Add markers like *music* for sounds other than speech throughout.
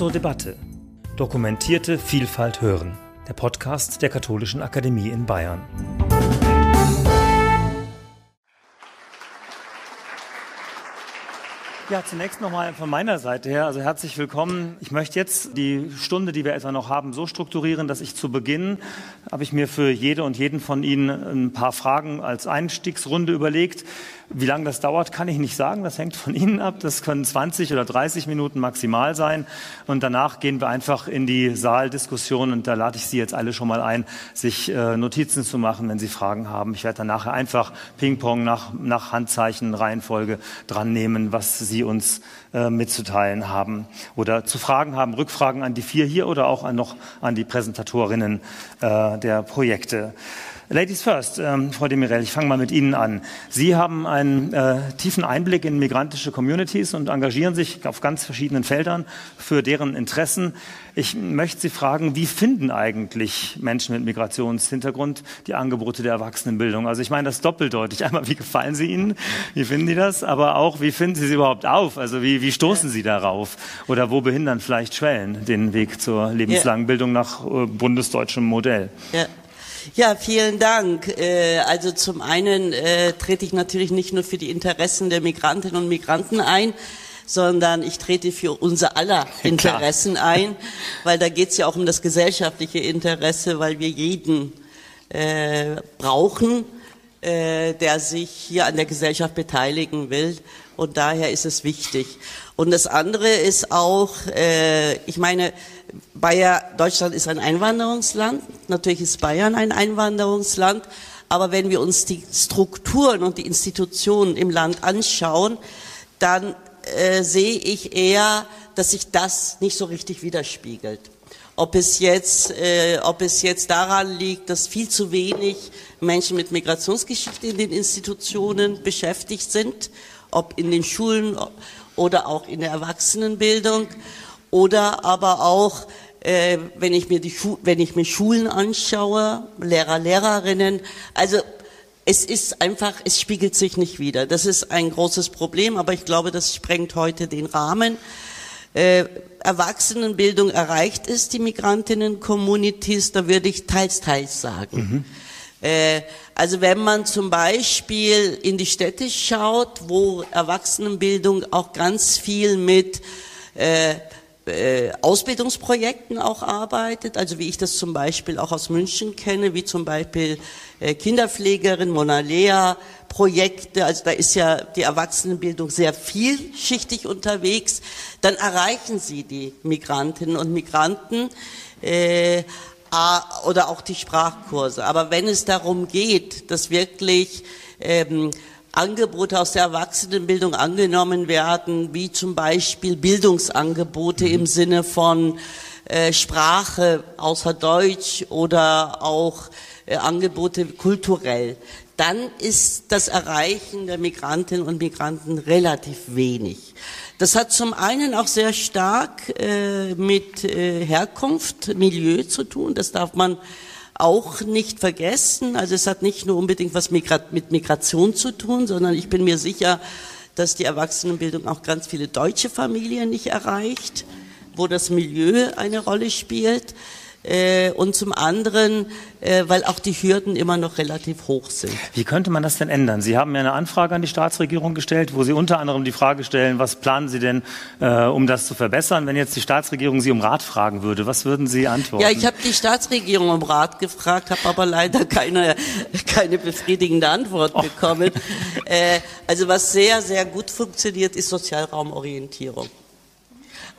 zur Debatte. Dokumentierte Vielfalt hören. Der Podcast der Katholischen Akademie in Bayern. Ja, zunächst nochmal von meiner Seite her, also herzlich willkommen. Ich möchte jetzt die Stunde, die wir etwa noch haben, so strukturieren, dass ich zu Beginn, habe ich mir für jede und jeden von Ihnen ein paar Fragen als Einstiegsrunde überlegt. Wie lange das dauert, kann ich nicht sagen. Das hängt von Ihnen ab. Das können 20 oder 30 Minuten maximal sein. Und danach gehen wir einfach in die Saaldiskussion. Und da lade ich Sie jetzt alle schon mal ein, sich äh, Notizen zu machen, wenn Sie Fragen haben. Ich werde dann nachher einfach Ping-Pong nach, nach Handzeichen, Reihenfolge dran nehmen, was Sie uns äh, mitzuteilen haben oder zu Fragen haben. Rückfragen an die vier hier oder auch noch an die Präsentatorinnen äh, der Projekte. Ladies first, ähm, Frau Demirel, ich fange mal mit Ihnen an. Sie haben einen äh, tiefen Einblick in migrantische Communities und engagieren sich auf ganz verschiedenen Feldern für deren Interessen. Ich möchte Sie fragen, wie finden eigentlich Menschen mit Migrationshintergrund die Angebote der Erwachsenenbildung? Also ich meine das doppeldeutig. *laughs* Einmal, wie gefallen sie Ihnen? Wie finden Sie das? Aber auch, wie finden Sie sie überhaupt auf? Also wie, wie stoßen Sie darauf? Oder wo behindern vielleicht Schwellen den Weg zur lebenslangen Bildung nach äh, bundesdeutschem Modell? Ja. Ja, vielen Dank. Äh, also zum einen äh, trete ich natürlich nicht nur für die Interessen der Migrantinnen und Migranten ein, sondern ich trete für unser aller *laughs* Interessen Klar. ein, weil da geht es ja auch um das gesellschaftliche Interesse, weil wir jeden äh, brauchen, äh, der sich hier an der Gesellschaft beteiligen will. Und daher ist es wichtig. Und das andere ist auch, äh, ich meine, Bayer, Deutschland ist ein Einwanderungsland. Natürlich ist Bayern ein Einwanderungsland. Aber wenn wir uns die Strukturen und die Institutionen im Land anschauen, dann äh, sehe ich eher, dass sich das nicht so richtig widerspiegelt. Ob es jetzt, äh, ob es jetzt daran liegt, dass viel zu wenig Menschen mit Migrationsgeschichte in den Institutionen beschäftigt sind, ob in den Schulen oder auch in der Erwachsenenbildung oder aber auch, äh, wenn, ich mir die wenn ich mir Schulen anschaue, Lehrer, Lehrerinnen, also es ist einfach, es spiegelt sich nicht wieder. Das ist ein großes Problem, aber ich glaube, das sprengt heute den Rahmen. Äh, Erwachsenenbildung erreicht es, die Migrantinnen-Communities, da würde ich teils, teils sagen. Mhm. Äh, also wenn man zum Beispiel in die Städte schaut, wo Erwachsenenbildung auch ganz viel mit äh, äh, Ausbildungsprojekten auch arbeitet, also wie ich das zum Beispiel auch aus München kenne, wie zum Beispiel äh, Kinderpflegerin, Monalea, Projekte, also da ist ja die Erwachsenenbildung sehr vielschichtig unterwegs, dann erreichen sie die Migrantinnen und Migranten äh, oder auch die Sprachkurse. Aber wenn es darum geht, dass wirklich ähm, Angebote aus der Erwachsenenbildung angenommen werden, wie zum Beispiel Bildungsangebote mhm. im Sinne von äh, Sprache außer Deutsch oder auch äh, Angebote kulturell, dann ist das Erreichen der Migrantinnen und Migranten relativ wenig. Das hat zum einen auch sehr stark äh, mit äh, Herkunft, Milieu zu tun. Das darf man auch nicht vergessen. Also es hat nicht nur unbedingt was mit Migration zu tun, sondern ich bin mir sicher, dass die Erwachsenenbildung auch ganz viele deutsche Familien nicht erreicht, wo das Milieu eine Rolle spielt. Äh, und zum anderen, äh, weil auch die Hürden immer noch relativ hoch sind. Wie könnte man das denn ändern? Sie haben ja eine Anfrage an die Staatsregierung gestellt, wo Sie unter anderem die Frage stellen, was planen Sie denn, äh, um das zu verbessern? Wenn jetzt die Staatsregierung Sie um Rat fragen würde, was würden Sie antworten? Ja, ich habe die Staatsregierung um Rat gefragt, habe aber leider keine, keine befriedigende Antwort oh. bekommen. Also was sehr, sehr gut funktioniert, ist Sozialraumorientierung.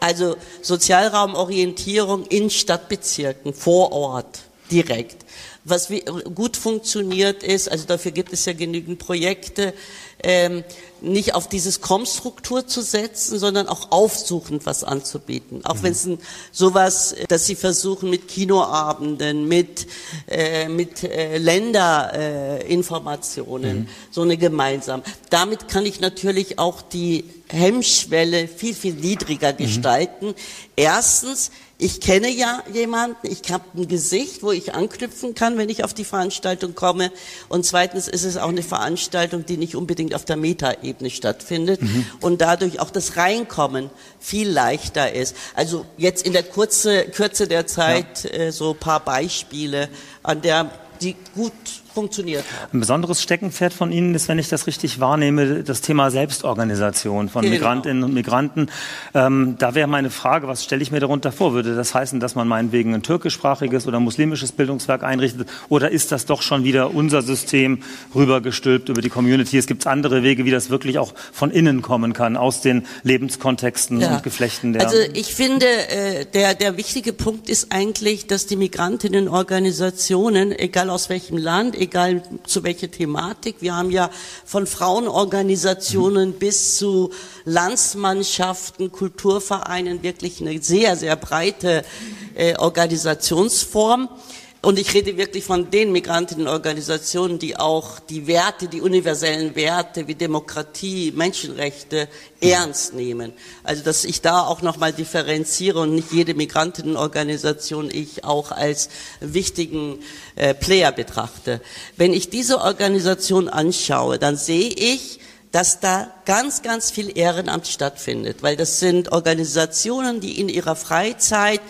Also Sozialraumorientierung in Stadtbezirken, vor Ort, direkt. Was gut funktioniert ist, also dafür gibt es ja genügend Projekte, ähm, nicht auf dieses Kommstruktur zu setzen, sondern auch aufsuchend was anzubieten. Auch mhm. wenn es sowas, dass sie versuchen mit Kinoabenden, mit, äh, mit äh, Länderinformationen, mhm. so eine gemeinsam. Damit kann ich natürlich auch die Hemmschwelle viel, viel niedriger mhm. gestalten. Erstens, ich kenne ja jemanden, ich habe ein Gesicht, wo ich anknüpfen kann, wenn ich auf die Veranstaltung komme. Und zweitens ist es auch eine Veranstaltung, die nicht unbedingt auf der Metaebene stattfindet mhm. und dadurch auch das Reinkommen viel leichter ist. Also jetzt in der Kurze, Kürze der Zeit ja. äh, so paar Beispiele, an der die gut funktioniert haben. Ein besonderes Steckenpferd von Ihnen ist, wenn ich das richtig wahrnehme, das Thema Selbstorganisation von genau. Migrantinnen und Migranten. Ähm, da wäre meine Frage, was stelle ich mir darunter vor? Würde das heißen, dass man meinetwegen ein türkischsprachiges oder muslimisches Bildungswerk einrichtet? Oder ist das doch schon wieder unser System rübergestülpt über die Community? Es gibt andere Wege, wie das wirklich auch von innen kommen kann, aus den Lebenskontexten ja. und Geflechten der. Also ich finde, äh, der, der wichtige Punkt ist eigentlich, dass die Migrantinnenorganisationen, egal aus welchem Land, egal zu welcher Thematik. Wir haben ja von Frauenorganisationen mhm. bis zu Landsmannschaften, Kulturvereinen wirklich eine sehr, sehr breite äh, Organisationsform. Und ich rede wirklich von den Migrantinnenorganisationen, die auch die Werte, die universellen Werte wie Demokratie, Menschenrechte ernst nehmen. Also dass ich da auch nochmal differenziere und nicht jede Migrantinnenorganisation ich auch als wichtigen äh, Player betrachte. Wenn ich diese Organisation anschaue, dann sehe ich, dass da ganz, ganz viel Ehrenamt stattfindet, weil das sind Organisationen, die in ihrer Freizeit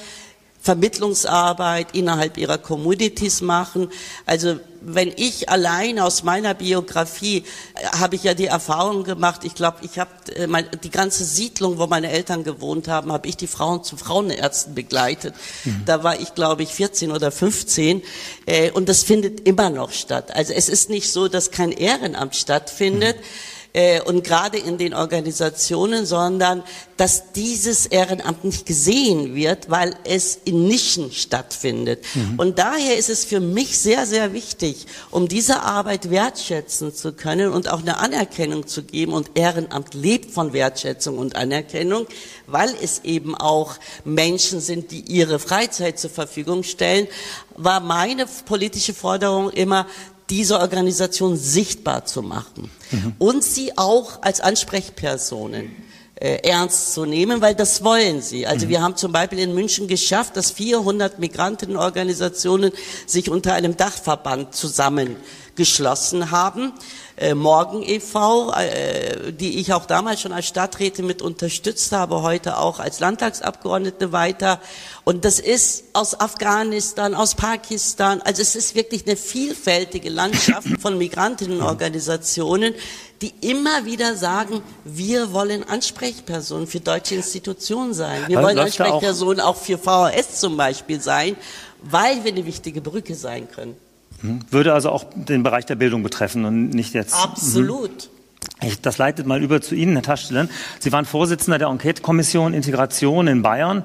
Vermittlungsarbeit innerhalb ihrer Communities machen. Also wenn ich allein aus meiner Biografie äh, habe ich ja die Erfahrung gemacht, ich glaube, ich habe äh, die ganze Siedlung, wo meine Eltern gewohnt haben, habe ich die Frauen zu Frauenärzten begleitet. Mhm. Da war ich, glaube ich, 14 oder 15 äh, und das findet immer noch statt. Also es ist nicht so, dass kein Ehrenamt stattfindet. Mhm äh, und gerade in den Organisationen, sondern dass dieses Ehrenamt nicht gesehen wird, weil es in Nischen stattfindet. Mhm. Und daher ist es für mich sehr, sehr wichtig, um diese Arbeit wertschätzen zu können und auch eine Anerkennung zu geben. Und Ehrenamt lebt von Wertschätzung und Anerkennung, weil es eben auch Menschen sind, die ihre Freizeit zur Verfügung stellen, war meine politische Forderung immer, diese Organisation sichtbar zu machen mhm. und sie auch als Ansprechpersonen äh, ernst zu nehmen, weil das wollen sie. Also mhm. wir haben zum Beispiel in München geschafft, dass 400 Migrantenorganisationen sich unter einem Dachverband zusammengeschlossen haben äh, Morgen e.V., äh, die ich auch damals schon als Stadträte mit unterstützt habe, heute auch als Landtagsabgeordnete weiter. Und das ist aus Afghanistan, aus Pakistan, also es ist wirklich eine vielfältige Landschaft *coughs* von Migrantinnenorganisationen, die immer wieder sagen, wir wollen Ansprechpersonen für deutsche Institutionen sein. Wir wollen Ansprechpersonen auch für VHS zum Beispiel sein, weil wir eine wichtige Brücke sein können. Würde also auch den Bereich der Bildung betreffen und nicht jetzt. Absolut. Ich, das leitet mal über zu Ihnen, Herr Taschelen. Sie waren Vorsitzender der Enquete-Kommission Integration in Bayern.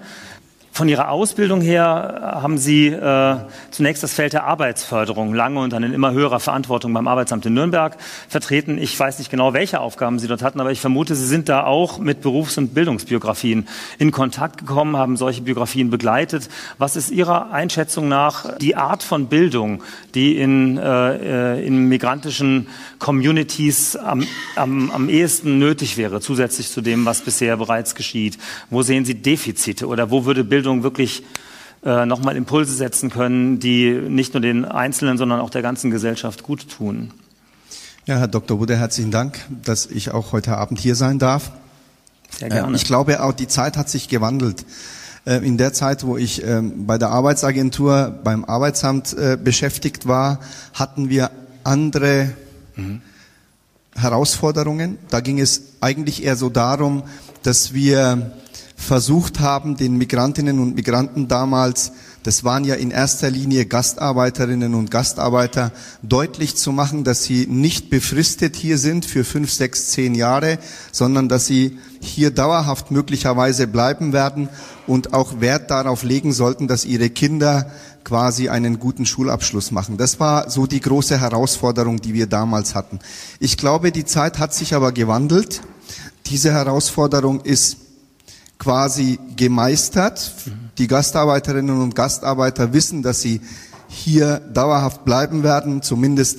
Von Ihrer Ausbildung her haben Sie äh, zunächst das Feld der Arbeitsförderung lange und dann in immer höherer Verantwortung beim Arbeitsamt in Nürnberg vertreten. Ich weiß nicht genau, welche Aufgaben Sie dort hatten, aber ich vermute, Sie sind da auch mit Berufs- und Bildungsbiografien in Kontakt gekommen, haben solche Biografien begleitet. Was ist Ihrer Einschätzung nach die Art von Bildung, die in, äh, äh in migrantischen Communities am, am, am ehesten nötig wäre, zusätzlich zu dem, was bisher bereits geschieht? Wo sehen Sie Defizite oder wo würde Bildung Bildung wirklich äh, nochmal Impulse setzen können, die nicht nur den Einzelnen, sondern auch der ganzen Gesellschaft gut tun. Ja, Herr Dr. Wude, herzlichen Dank, dass ich auch heute Abend hier sein darf. Sehr gerne. Äh, ich glaube, auch die Zeit hat sich gewandelt. Äh, in der Zeit, wo ich ähm, bei der Arbeitsagentur beim Arbeitsamt äh, beschäftigt war, hatten wir andere mhm. Herausforderungen. Da ging es eigentlich eher so darum, dass wir versucht haben, den Migrantinnen und Migranten damals, das waren ja in erster Linie Gastarbeiterinnen und Gastarbeiter, deutlich zu machen, dass sie nicht befristet hier sind für fünf, sechs, zehn Jahre, sondern dass sie hier dauerhaft möglicherweise bleiben werden und auch Wert darauf legen sollten, dass ihre Kinder quasi einen guten Schulabschluss machen. Das war so die große Herausforderung, die wir damals hatten. Ich glaube, die Zeit hat sich aber gewandelt. Diese Herausforderung ist quasi gemeistert. Die Gastarbeiterinnen und Gastarbeiter wissen, dass sie hier dauerhaft bleiben werden. Zumindest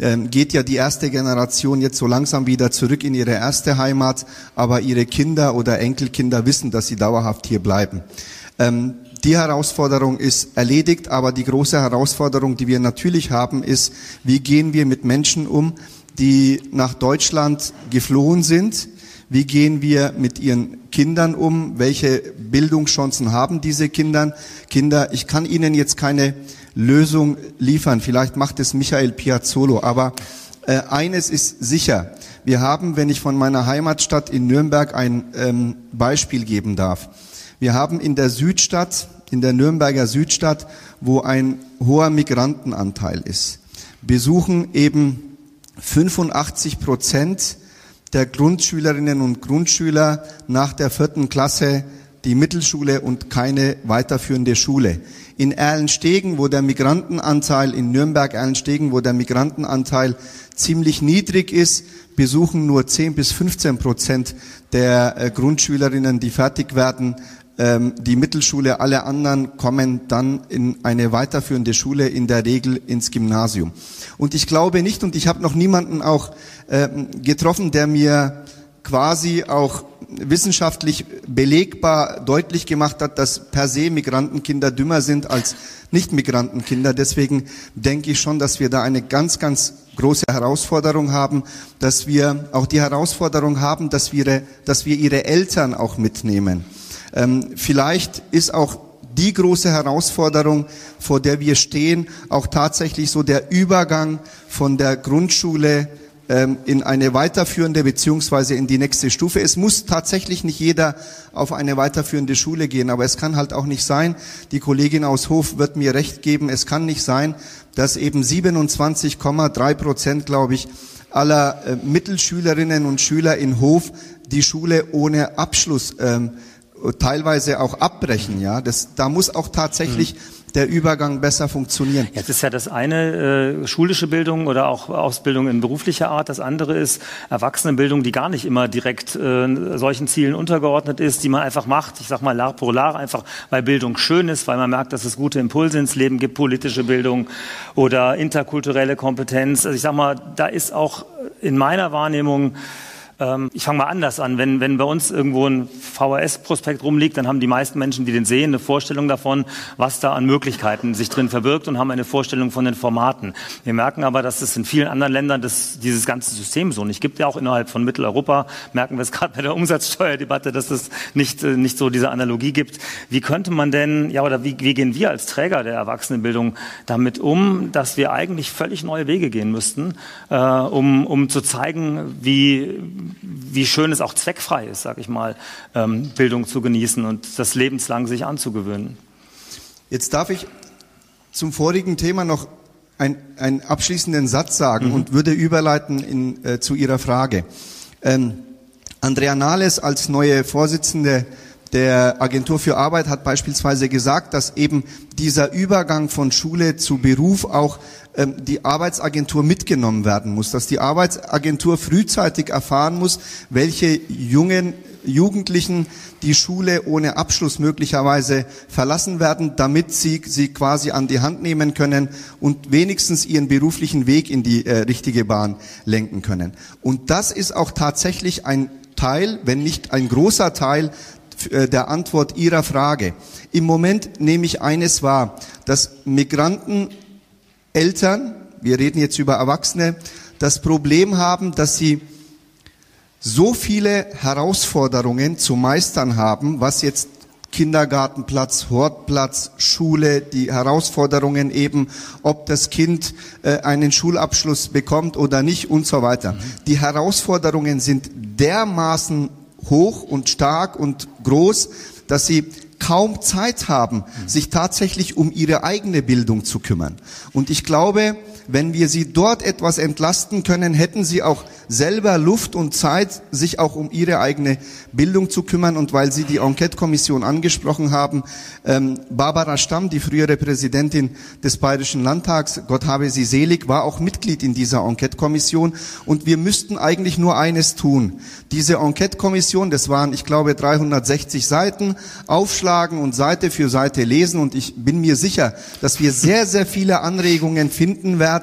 ähm, geht ja die erste Generation jetzt so langsam wieder zurück in ihre erste Heimat, aber ihre Kinder oder Enkelkinder wissen, dass sie dauerhaft hier bleiben. Ähm, die Herausforderung ist erledigt, aber die große Herausforderung, die wir natürlich haben, ist, wie gehen wir mit Menschen um, die nach Deutschland geflohen sind, wie gehen wir mit ihren Kindern um? Welche Bildungschancen haben diese Kindern? Kinder, ich kann Ihnen jetzt keine Lösung liefern. Vielleicht macht es Michael Piazzolo. Aber äh, eines ist sicher. Wir haben, wenn ich von meiner Heimatstadt in Nürnberg ein ähm, Beispiel geben darf. Wir haben in der Südstadt, in der Nürnberger Südstadt, wo ein hoher Migrantenanteil ist, besuchen eben 85 Prozent der Grundschülerinnen und Grundschüler nach der vierten Klasse die Mittelschule und keine weiterführende Schule. In Erlenstegen, wo der Migrantenanteil, in Nürnberg Erlenstegen, wo der Migrantenanteil ziemlich niedrig ist, besuchen nur 10 bis 15 Prozent der äh, Grundschülerinnen, die fertig werden, ähm, die Mittelschule. Alle anderen kommen dann in eine weiterführende Schule, in der Regel ins Gymnasium. Und ich glaube nicht, und ich habe noch niemanden auch ähm, getroffen, der mir quasi auch wissenschaftlich belegbar deutlich gemacht hat, dass per se Migrantenkinder dümmer sind als Nicht-Migrantenkinder. Deswegen denke ich schon, dass wir da eine ganz, ganz große Herausforderung haben, dass wir auch die Herausforderung haben, dass wir, dass wir ihre Eltern auch mitnehmen. Ähm, vielleicht ist auch die große Herausforderung, vor der wir stehen, auch tatsächlich so der Übergang von der Grundschule ähm, in eine weiterführende beziehungsweise in die nächste Stufe. Es muss tatsächlich nicht jeder auf eine weiterführende Schule gehen, aber es kann halt auch nicht sein, die Kollegin aus Hof wird mir recht geben, es kann nicht sein, dass eben 27,3 Prozent, glaube ich, aller äh, Mittelschülerinnen und Schüler in Hof die Schule ohne Abschluss ähm, teilweise auch abbrechen. Ja, das, da muss auch tatsächlich mhm der Übergang besser funktionieren. Jetzt ist ja das eine äh, schulische Bildung oder auch Ausbildung in beruflicher Art. Das andere ist Erwachsenenbildung, die gar nicht immer direkt äh, solchen Zielen untergeordnet ist, die man einfach macht. Ich sag mal lar pro lar, einfach weil Bildung schön ist, weil man merkt, dass es gute Impulse ins Leben gibt, politische Bildung oder interkulturelle Kompetenz. Also ich sag mal, da ist auch in meiner Wahrnehmung ähm, ich fange mal anders an. Wenn, wenn bei uns irgendwo ein VHS-Prospekt rumliegt, dann haben die meisten Menschen, die den sehen, eine Vorstellung davon, was da an Möglichkeiten sich drin verbirgt und haben eine Vorstellung von den Formaten. Wir merken aber, dass es in vielen anderen Ländern das, dieses ganze System so nicht gibt. Ja auch innerhalb von Mitteleuropa merken wir es *laughs* gerade bei der Umsatzsteuerdebatte, dass es nicht, äh, nicht so diese Analogie gibt. Wie könnte man denn, ja oder wie, wie gehen wir als Träger der Erwachsenenbildung damit um, dass wir eigentlich völlig neue Wege gehen müssten, äh, um, um zu zeigen, wie, wie schön es auch zweckfrei ist, sag ich mal, ähm, Bildung zu genießen und das lebenslang sich anzugewöhnen. Jetzt darf ich zum vorigen Thema noch ein, einen abschließenden Satz sagen mhm. und würde überleiten in, äh, zu Ihrer Frage. Ähm, Andrea Nahles als neue Vorsitzende der Agentur für Arbeit hat beispielsweise gesagt, dass eben dieser Übergang von Schule zu Beruf auch ähm, die Arbeitsagentur mitgenommen werden muss, dass die Arbeitsagentur frühzeitig erfahren muss, welche jungen Jugendlichen die Schule ohne Abschluss möglicherweise verlassen werden, damit sie sie quasi an die Hand nehmen können und wenigstens ihren beruflichen Weg in die äh, richtige Bahn lenken können. Und das ist auch tatsächlich ein Teil, wenn nicht ein großer Teil der Antwort Ihrer Frage. Im Moment nehme ich eines wahr, dass Migranten, Eltern, wir reden jetzt über Erwachsene, das Problem haben, dass sie so viele Herausforderungen zu meistern haben, was jetzt Kindergartenplatz, Hortplatz, Schule, die Herausforderungen eben, ob das Kind äh, einen Schulabschluss bekommt oder nicht und so weiter. Mhm. Die Herausforderungen sind dermaßen hoch und stark und groß, dass sie kaum Zeit haben, sich tatsächlich um ihre eigene Bildung zu kümmern. Und ich glaube, wenn wir sie dort etwas entlasten können, hätten sie auch selber Luft und Zeit, sich auch um ihre eigene Bildung zu kümmern. Und weil Sie die Enquete-Kommission angesprochen haben, ähm, Barbara Stamm, die frühere Präsidentin des Bayerischen Landtags, Gott habe sie selig, war auch Mitglied in dieser Enquete-Kommission. Und wir müssten eigentlich nur eines tun. Diese Enquete-Kommission, das waren, ich glaube, 360 Seiten, aufschlagen und Seite für Seite lesen. Und ich bin mir sicher, dass wir sehr, sehr viele Anregungen finden werden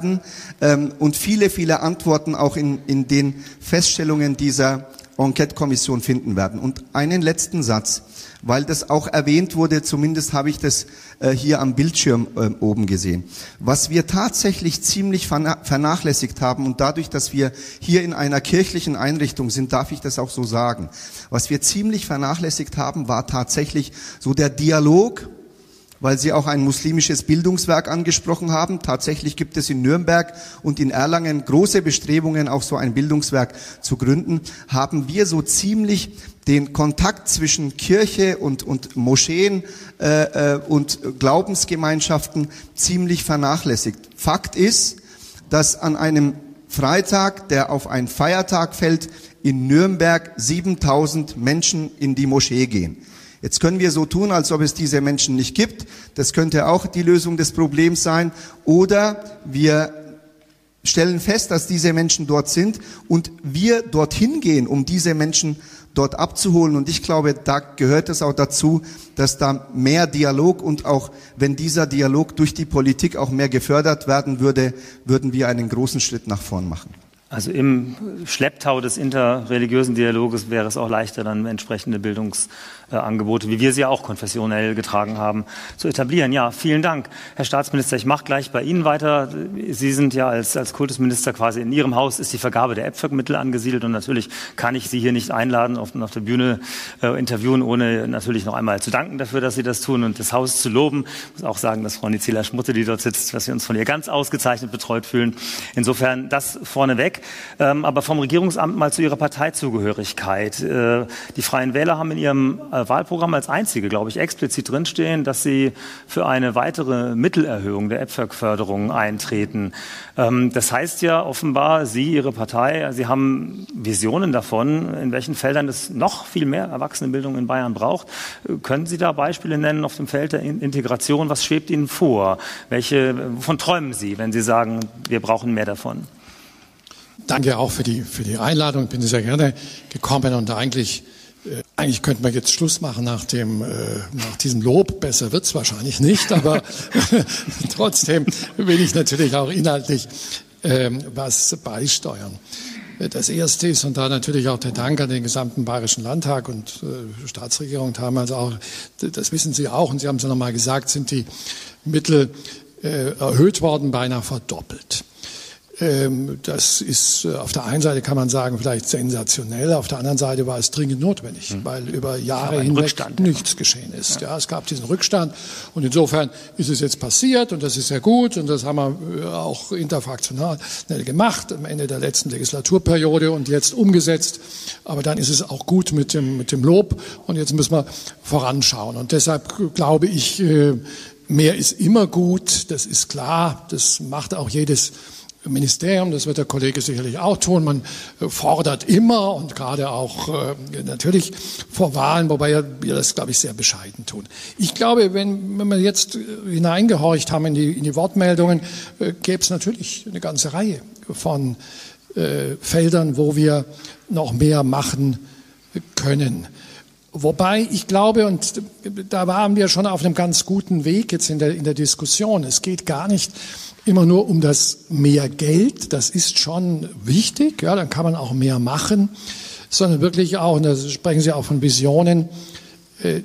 ähm, und viele, viele Antworten auch in, in den Feststellungen dieser Enquete-Kommission finden werden. Und einen letzten Satz, weil das auch erwähnt wurde, zumindest habe ich das äh, hier am Bildschirm äh, oben gesehen. Was wir tatsächlich ziemlich vernachlässigt haben und dadurch, dass wir hier in einer kirchlichen Einrichtung sind, darf ich das auch so sagen. Was wir ziemlich vernachlässigt haben, war tatsächlich so der Dialog weil Sie auch ein muslimisches Bildungswerk angesprochen haben. Tatsächlich gibt es in Nürnberg und in Erlangen große Bestrebungen, auch so ein Bildungswerk zu gründen. Haben wir so ziemlich den Kontakt zwischen Kirche und, und Moscheen äh, äh, und Glaubensgemeinschaften ziemlich vernachlässigt. Fakt ist, dass an einem Freitag, der auf einen Feiertag fällt, in Nürnberg 7000 Menschen in die Moschee gehen. Jetzt können wir so tun, als ob es diese Menschen nicht gibt. Das könnte auch die Lösung des Problems sein. Oder wir stellen fest, dass diese Menschen dort sind und wir dorthin gehen, um diese Menschen dort abzuholen. Und ich glaube, da gehört es auch dazu, dass da mehr Dialog und auch wenn dieser Dialog durch die Politik auch mehr gefördert werden würde, würden wir einen großen Schritt nach vorn machen. Also im Schlepptau des interreligiösen Dialoges wäre es auch leichter, dann entsprechende Bildungs äh, Angebote, wie wir sie auch konfessionell getragen haben, zu etablieren. Ja, vielen Dank, Herr Staatsminister. Ich mache gleich bei Ihnen weiter. Sie sind ja als, als Kultusminister quasi in Ihrem Haus ist die Vergabe der EPFAG-Mittel angesiedelt und natürlich kann ich Sie hier nicht einladen, auf, auf der Bühne äh, interviewen, ohne natürlich noch einmal zu danken dafür, dass Sie das tun und das Haus zu loben. Ich muss auch sagen, dass Frau Nizila Schmutte, die dort sitzt, dass wir uns von ihr ganz ausgezeichnet betreut fühlen. Insofern das vorneweg. Ähm, aber vom Regierungsamt mal zu Ihrer Parteizugehörigkeit. Äh, die Freien Wähler haben in ihrem Wahlprogramm als einzige, glaube ich, explizit drinstehen, dass sie für eine weitere Mittelerhöhung der EPFAG-Förderung eintreten. Ähm, das heißt ja offenbar, Sie, Ihre Partei, Sie haben Visionen davon, in welchen Feldern es noch viel mehr Erwachsenenbildung in Bayern braucht. Können Sie da Beispiele nennen auf dem Feld der Integration? Was schwebt Ihnen vor? Welche, wovon träumen Sie, wenn Sie sagen, wir brauchen mehr davon? Danke auch für die, für die Einladung. Ich bin sehr gerne gekommen und eigentlich äh, eigentlich könnte man jetzt Schluss machen nach dem äh, nach diesem Lob. Besser wird's wahrscheinlich nicht, aber *laughs* *laughs* trotzdem will ich natürlich auch inhaltlich ähm, was beisteuern. Das erste ist, und da natürlich auch der Dank an den gesamten Bayerischen Landtag und äh, Staatsregierung damals auch, das wissen Sie auch, und Sie haben es ja nochmal gesagt, sind die Mittel äh, erhöht worden, beinahe verdoppelt. Ähm, das ist äh, auf der einen Seite kann man sagen vielleicht sensationell, auf der anderen Seite war es dringend notwendig, mhm. weil über Jahre hinweg Rückstand, nichts ja. geschehen ist. Ja. ja. es gab diesen Rückstand und insofern ist es jetzt passiert und das ist sehr gut und das haben wir äh, auch interfraktional gemacht am Ende der letzten Legislaturperiode und jetzt umgesetzt. Aber dann ist es auch gut mit dem mit dem Lob und jetzt müssen wir voranschauen und deshalb glaube ich, äh, mehr ist immer gut. Das ist klar. Das macht auch jedes Ministerium, das wird der Kollege sicherlich auch tun. Man äh, fordert immer und gerade auch äh, natürlich vor Wahlen, wobei wir das, glaube ich, sehr bescheiden tun. Ich glaube, wenn, wenn wir jetzt äh, hineingehorcht haben in die, in die Wortmeldungen, gäbe es natürlich eine ganze Reihe von äh, Feldern, wo wir noch mehr machen können. Wobei ich glaube, und da waren wir schon auf einem ganz guten Weg jetzt in der, in der Diskussion, es geht gar nicht immer nur um das mehr Geld, das ist schon wichtig, ja, dann kann man auch mehr machen, sondern wirklich auch, und da sprechen Sie auch von Visionen, äh,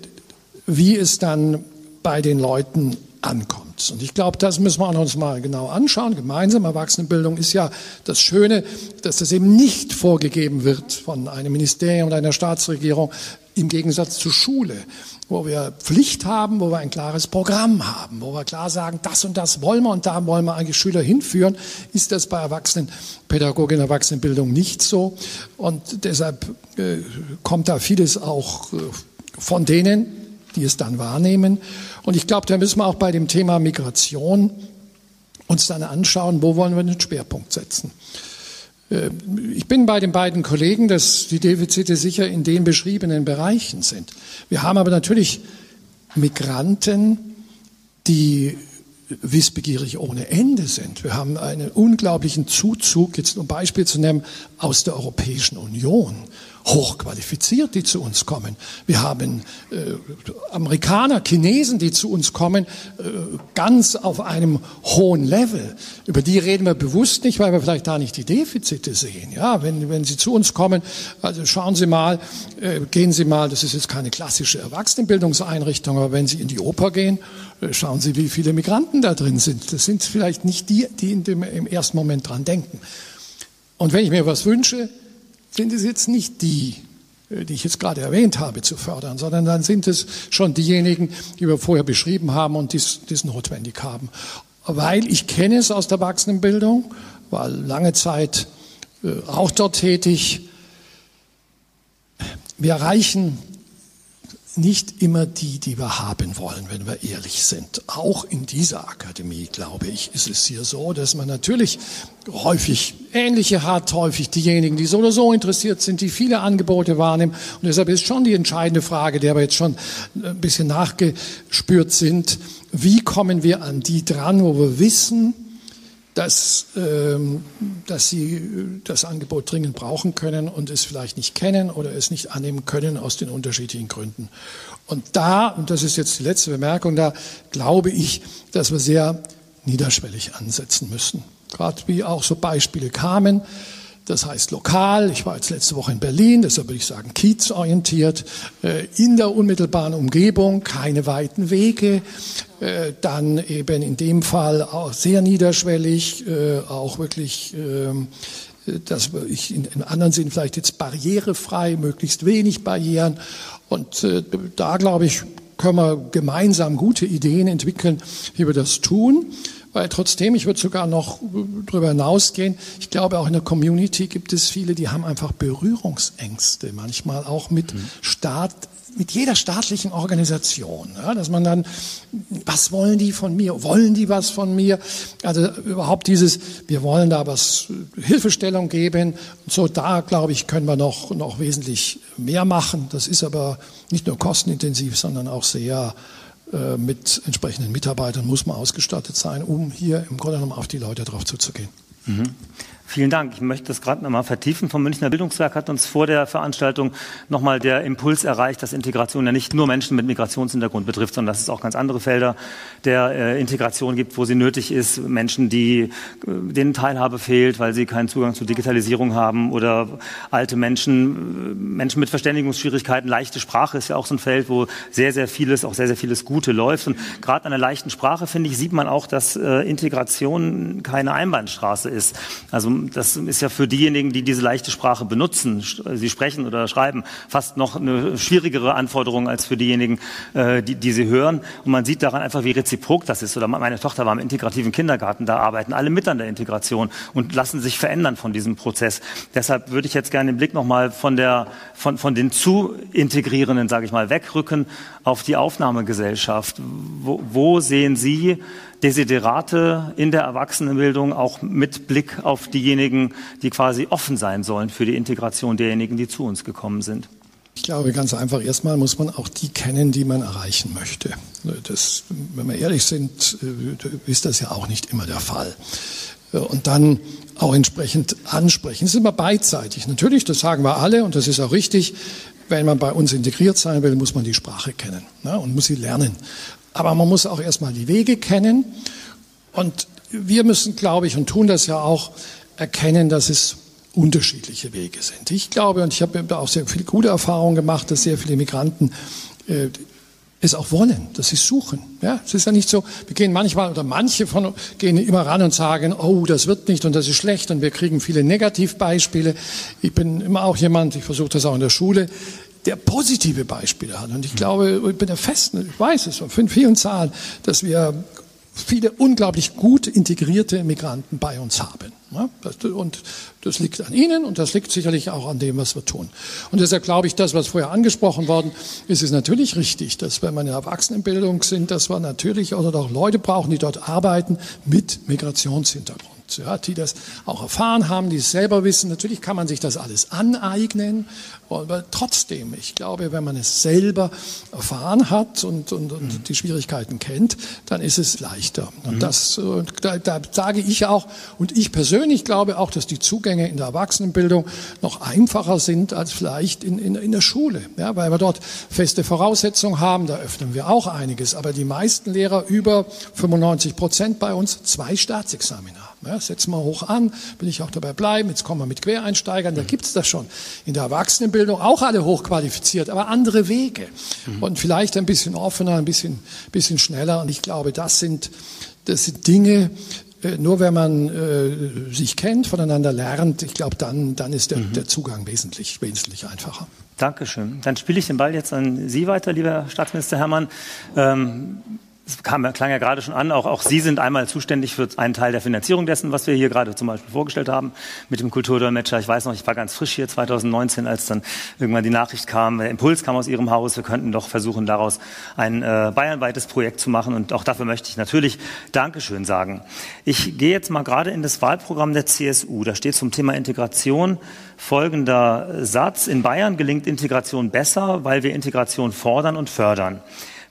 wie es dann bei den Leuten ankommt. Und ich glaube, das müssen wir uns mal genau anschauen. Gemeinsam Erwachsenenbildung ist ja das Schöne, dass das eben nicht vorgegeben wird von einem Ministerium oder einer Staatsregierung im Gegensatz zur Schule wo wir Pflicht haben, wo wir ein klares Programm haben, wo wir klar sagen, das und das wollen wir und da wollen wir eigentlich Schüler hinführen, ist das bei Erwachsenenpädagogik und Erwachsenenbildung nicht so. Und deshalb äh, kommt da vieles auch äh, von denen, die es dann wahrnehmen. Und ich glaube, da müssen wir auch bei dem Thema Migration uns dann anschauen, wo wollen wir den Schwerpunkt setzen. Äh, ich bin bei den beiden Kollegen, dass die Defizite sicher in den beschriebenen Bereichen sind. Wir haben aber natürlich Migranten, die wissbegierig ohne Ende sind. Wir haben einen unglaublichen Zuzug, jetzt um Beispiel zu nennen, aus der Europäischen Union. Hochqualifiziert, die zu uns kommen. Wir haben äh, Amerikaner, Chinesen, die zu uns kommen, äh, ganz auf einem hohen Level. Über die reden wir bewusst nicht, weil wir vielleicht da nicht die Defizite sehen. Ja, wenn, wenn sie zu uns kommen, also schauen Sie mal, äh, gehen Sie mal, das ist jetzt keine klassische Erwachsenenbildungseinrichtung, aber wenn Sie in die Oper gehen, äh, schauen Sie, wie viele Migranten da drin sind. Das sind vielleicht nicht die, die in dem, im ersten Moment dran denken. Und wenn ich mir was wünsche, sind es jetzt nicht die, äh, die ich jetzt gerade erwähnt habe, zu fördern, sondern dann sind es schon diejenigen, die wir vorher beschrieben haben und die es notwendig haben. Weil ich kenne es aus der Erwachsenenbildung, war lange Zeit äh, auch dort tätig. Wir erreichen nicht immer die, die wir haben wollen, wenn wir ehrlich sind. Auch in dieser Akademie, glaube ich, ist es hier so, dass man natürlich häufig ähnliche hat, häufig diejenigen, die so oder so interessiert sind, die viele Angebote wahrnehmen. Und deshalb ist schon die entscheidende Frage, der wir jetzt schon ein bisschen nachgespürt sind, wie kommen wir an die dran, wo wir wissen, dass, ähm, dass sie äh, das Angebot dringend brauchen können und es vielleicht nicht kennen oder es nicht annehmen können aus den unterschiedlichen Gründen. Und da, und das ist jetzt die letzte Bemerkung, da glaube ich, dass wir sehr niederschwellig ansetzen müssen. Gerade wie auch so Beispiele kamen, das heißt lokal. Ich war jetzt letzte Woche in Berlin, deshalb würde ich sagen kiezorientiert, äh, in der unmittelbaren Umgebung, keine weiten Wege, äh, dann eben in dem Fall auch sehr niederschwellig, äh, auch wirklich ähm, dass ich in, in anderen Sinn vielleicht jetzt barrierefrei, möglichst wenig Barrieren. Und da, glaube ich, können wir gemeinsam gute Ideen entwickeln, wie wir das tun. Weil trotzdem, ich würde sogar noch darüber hinausgehen, ich glaube auch in der Community gibt es viele, die haben einfach Berührungsängste, manchmal auch mit mhm. Staat, mit jeder staatlichen Organisation, ja, dass man dann, was wollen die von mir? Wollen die was von mir? Also überhaupt dieses, wir wollen da was Hilfestellung geben. Und so da, glaube ich, können wir noch, noch wesentlich mehr machen. Das ist aber nicht nur kostenintensiv, sondern auch sehr äh, mit entsprechenden Mitarbeitern muss man ausgestattet sein, um hier im Grunde genommen auf die Leute drauf zuzugehen. Mhm. Vielen Dank. Ich möchte das gerade nochmal vertiefen. Vom Münchner Bildungswerk hat uns vor der Veranstaltung nochmal der Impuls erreicht, dass Integration ja nicht nur Menschen mit Migrationshintergrund betrifft, sondern dass es auch ganz andere Felder der äh, Integration gibt, wo sie nötig ist. Menschen, die, äh, denen Teilhabe fehlt, weil sie keinen Zugang zur Digitalisierung haben oder alte Menschen, äh, Menschen mit Verständigungsschwierigkeiten. Leichte Sprache ist ja auch so ein Feld, wo sehr, sehr vieles, auch sehr, sehr vieles Gute läuft. Und gerade an der leichten Sprache, finde ich, sieht man auch, dass äh, Integration keine Einbahnstraße ist. Also das ist ja für diejenigen, die diese leichte Sprache benutzen, sie sprechen oder schreiben, fast noch eine schwierigere Anforderung als für diejenigen, äh, die, die sie hören. Und man sieht daran einfach, wie reziprok das ist. Oder meine Tochter war im integrativen Kindergarten, da arbeiten alle mit an der Integration und lassen sich verändern von diesem Prozess. Deshalb würde ich jetzt gerne den Blick nochmal von, der, von, von den zu integrierenden, sage ich mal, wegrücken auf die Aufnahmegesellschaft. Wo, wo sehen Sie Desiderate in der Erwachsenenbildung auch mit Blick auf diejenigen, die quasi offen sein sollen für die Integration derjenigen, die zu uns gekommen sind? Ich glaube ganz einfach, erstmal muss man auch die kennen, die man erreichen möchte. Das, wenn wir ehrlich sind, äh, ist das ja auch nicht immer der Fall. Äh, und dann auch entsprechend ansprechen. Es ist immer beidseitig. Natürlich, das sagen wir alle und das ist auch richtig. Wenn man bei uns integriert sein will, muss man die Sprache kennen ne, und muss sie lernen. Aber man muss auch erstmal die Wege kennen. Und wir müssen, glaube ich, und tun das ja auch, erkennen, dass es unterschiedliche Wege sind. Ich glaube, und ich habe da auch sehr viele gute Erfahrungen gemacht, dass sehr viele Migranten äh, es auch wollen, dass sie suchen. Ja, es ist ja nicht so, wir gehen manchmal oder manche von gehen immer ran und sagen, oh, das wird nicht und das ist schlecht und wir kriegen viele Negativbeispiele. Ich bin immer auch jemand, ich versuche das auch in der Schule, der positive Beispiele hat. Und ich glaube, ich bin der festen, ich weiß es von vielen Zahlen, dass wir viele unglaublich gut integrierte Migranten bei uns haben. Und das liegt an Ihnen und das liegt sicherlich auch an dem, was wir tun. Und deshalb glaube ich, das, was vorher angesprochen worden ist, ist natürlich richtig, dass wenn wir in der Erwachsenenbildung sind, dass wir natürlich auch Leute brauchen, die dort arbeiten mit Migrationshintergrund. Ja, die das auch erfahren haben, die es selber wissen. Natürlich kann man sich das alles aneignen, aber trotzdem, ich glaube, wenn man es selber erfahren hat und, und, und mhm. die Schwierigkeiten kennt, dann ist es leichter. Und mhm. das, äh, da, da sage ich auch, und ich persönlich glaube auch, dass die Zugänge in der Erwachsenenbildung noch einfacher sind als vielleicht in, in, in der Schule, ja, weil wir dort feste Voraussetzungen haben, da öffnen wir auch einiges. Aber die meisten Lehrer, über 95 Prozent bei uns, zwei Staatsexamina. Ja, setzen wir hoch an, will ich auch dabei bleiben. Jetzt kommen wir mit Quereinsteigern, da gibt's das schon. In der Erwachsenenbildung auch alle hochqualifiziert, aber andere Wege. Mhm. Und vielleicht ein bisschen offener, ein bisschen, bisschen schneller. Und ich glaube, das sind, das sind Dinge, äh, nur wenn man äh, sich kennt, voneinander lernt, ich glaube, dann, dann ist der, mhm. der Zugang wesentlich, wesentlich einfacher. Dankeschön. Dann spiele ich den Ball jetzt an Sie weiter, lieber Staatsminister Herrmann. Ähm, es kam, klang ja gerade schon an, auch, auch Sie sind einmal zuständig für einen Teil der Finanzierung dessen, was wir hier gerade zum Beispiel vorgestellt haben mit dem Kulturdolmetscher. Ich weiß noch, ich war ganz frisch hier 2019, als dann irgendwann die Nachricht kam, der Impuls kam aus Ihrem Haus, wir könnten doch versuchen, daraus ein äh, bayernweites Projekt zu machen. Und auch dafür möchte ich natürlich Dankeschön sagen. Ich gehe jetzt mal gerade in das Wahlprogramm der CSU. Da steht zum Thema Integration folgender Satz. In Bayern gelingt Integration besser, weil wir Integration fordern und fördern.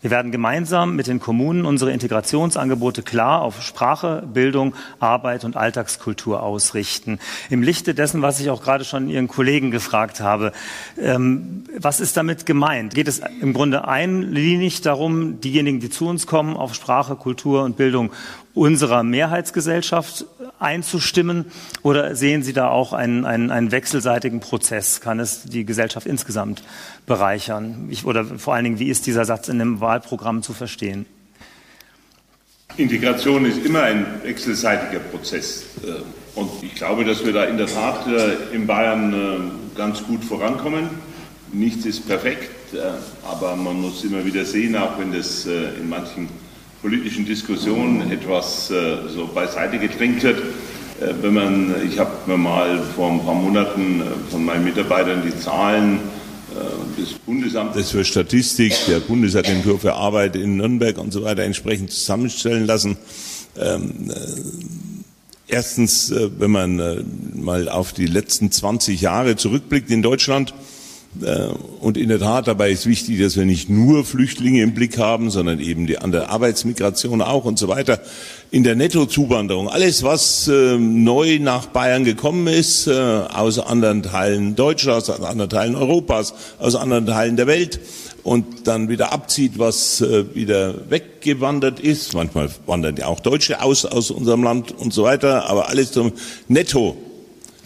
Wir werden gemeinsam mit den Kommunen unsere Integrationsangebote klar auf Sprache, Bildung, Arbeit und Alltagskultur ausrichten. Im Lichte dessen, was ich auch gerade schon Ihren Kollegen gefragt habe, ähm, was ist damit gemeint? Geht es im Grunde einlinig darum, diejenigen, die zu uns kommen, auf Sprache, Kultur und Bildung unserer Mehrheitsgesellschaft einzustimmen? Oder sehen Sie da auch einen, einen, einen wechselseitigen Prozess? Kann es die Gesellschaft insgesamt bereichern? Ich, oder vor allen Dingen, wie ist dieser Satz in dem Wahlprogramm zu verstehen? Integration ist immer ein wechselseitiger Prozess. Äh, und ich glaube, dass wir da in der Tat äh, in Bayern äh, ganz gut vorankommen. Nichts ist perfekt, aber man muss immer wieder sehen, auch wenn das in manchen politischen Diskussionen etwas äh, so beiseite gedrängt wird. Äh, wenn man, ich habe mir mal vor ein paar Monaten äh, von meinen Mitarbeitern die Zahlen äh, des Bundesamtes für Statistik, der Bundesagentur für Arbeit in Nürnberg und so weiter entsprechend zusammenstellen lassen. Ähm, äh, erstens, äh, wenn man mal auf die letzten 20 Jahre zurückblickt in Deutschland, und in der Tat, dabei ist wichtig, dass wir nicht nur Flüchtlinge im Blick haben, sondern eben die andere Arbeitsmigration auch und so weiter. In der Nettozuwanderung, alles was äh, neu nach Bayern gekommen ist, äh, aus anderen Teilen Deutschlands, aus anderen Teilen Europas, aus anderen Teilen der Welt und dann wieder abzieht, was äh, wieder weggewandert ist. Manchmal wandern ja auch Deutsche aus aus unserem Land und so weiter, aber alles zum Netto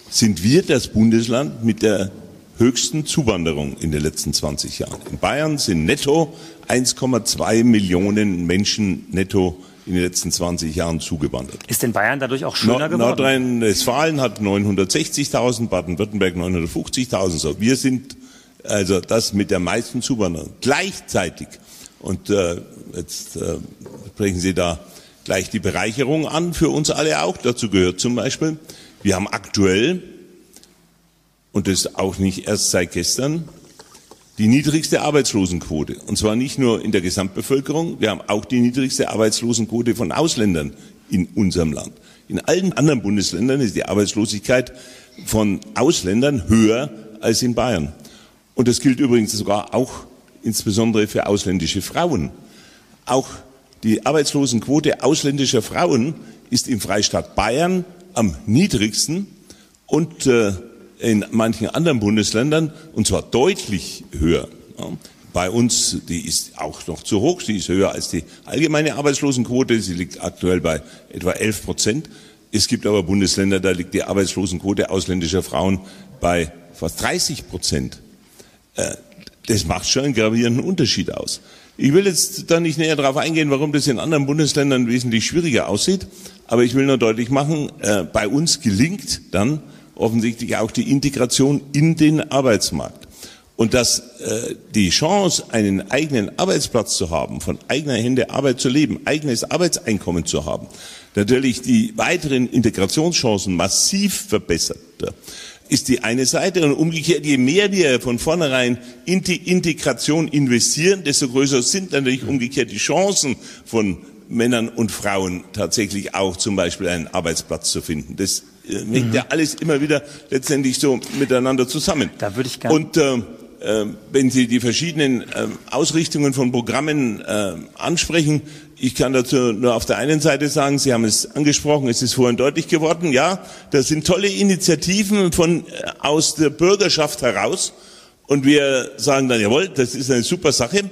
sind wir das Bundesland mit der höchsten Zuwanderung in den letzten 20 Jahren. In Bayern sind netto 1,2 Millionen Menschen netto in den letzten 20 Jahren zugewandert. Ist denn Bayern dadurch auch schöner geworden? Nordrhein-Westfalen hat 960.000, Baden-Württemberg 950.000. So, wir sind also das mit der meisten Zuwanderung. Gleichzeitig, und äh, jetzt äh, sprechen Sie da gleich die Bereicherung an, für uns alle auch. Dazu gehört zum Beispiel, wir haben aktuell und das auch nicht erst seit gestern, die niedrigste Arbeitslosenquote. Und zwar nicht nur in der Gesamtbevölkerung, wir haben auch die niedrigste Arbeitslosenquote von Ausländern in unserem Land. In allen anderen Bundesländern ist die Arbeitslosigkeit von Ausländern höher als in Bayern. Und das gilt übrigens sogar auch insbesondere für ausländische Frauen. Auch die Arbeitslosenquote ausländischer Frauen ist im Freistaat Bayern am niedrigsten und äh, in manchen anderen Bundesländern und zwar deutlich höher. Bei uns, die ist auch noch zu hoch, sie ist höher als die allgemeine Arbeitslosenquote, sie liegt aktuell bei etwa 11 Prozent. Es gibt aber Bundesländer, da liegt die Arbeitslosenquote ausländischer Frauen bei fast 30 Prozent. Äh, das macht schon einen gravierenden Unterschied aus. Ich will jetzt da nicht näher darauf eingehen, warum das in anderen Bundesländern wesentlich schwieriger aussieht, aber ich will nur deutlich machen, äh, bei uns gelingt dann offensichtlich auch die Integration in den Arbeitsmarkt. Und dass äh, die Chance, einen eigenen Arbeitsplatz zu haben, von eigener Hände Arbeit zu leben, eigenes Arbeitseinkommen zu haben, natürlich die weiteren Integrationschancen massiv verbessert, ist die eine Seite. Und umgekehrt, je mehr wir von vornherein in die Integration investieren, desto größer sind natürlich umgekehrt die Chancen von Männern und Frauen tatsächlich auch zum Beispiel einen Arbeitsplatz zu finden. Das hängt mhm. ja alles immer wieder letztendlich so miteinander zusammen. Da würde ich gerne. Und äh, äh, wenn Sie die verschiedenen äh, Ausrichtungen von Programmen äh, ansprechen, ich kann dazu nur auf der einen Seite sagen, Sie haben es angesprochen, es ist vorhin deutlich geworden, ja, das sind tolle Initiativen von, äh, aus der Bürgerschaft heraus. Und wir sagen dann, jawohl, das ist eine super Sache.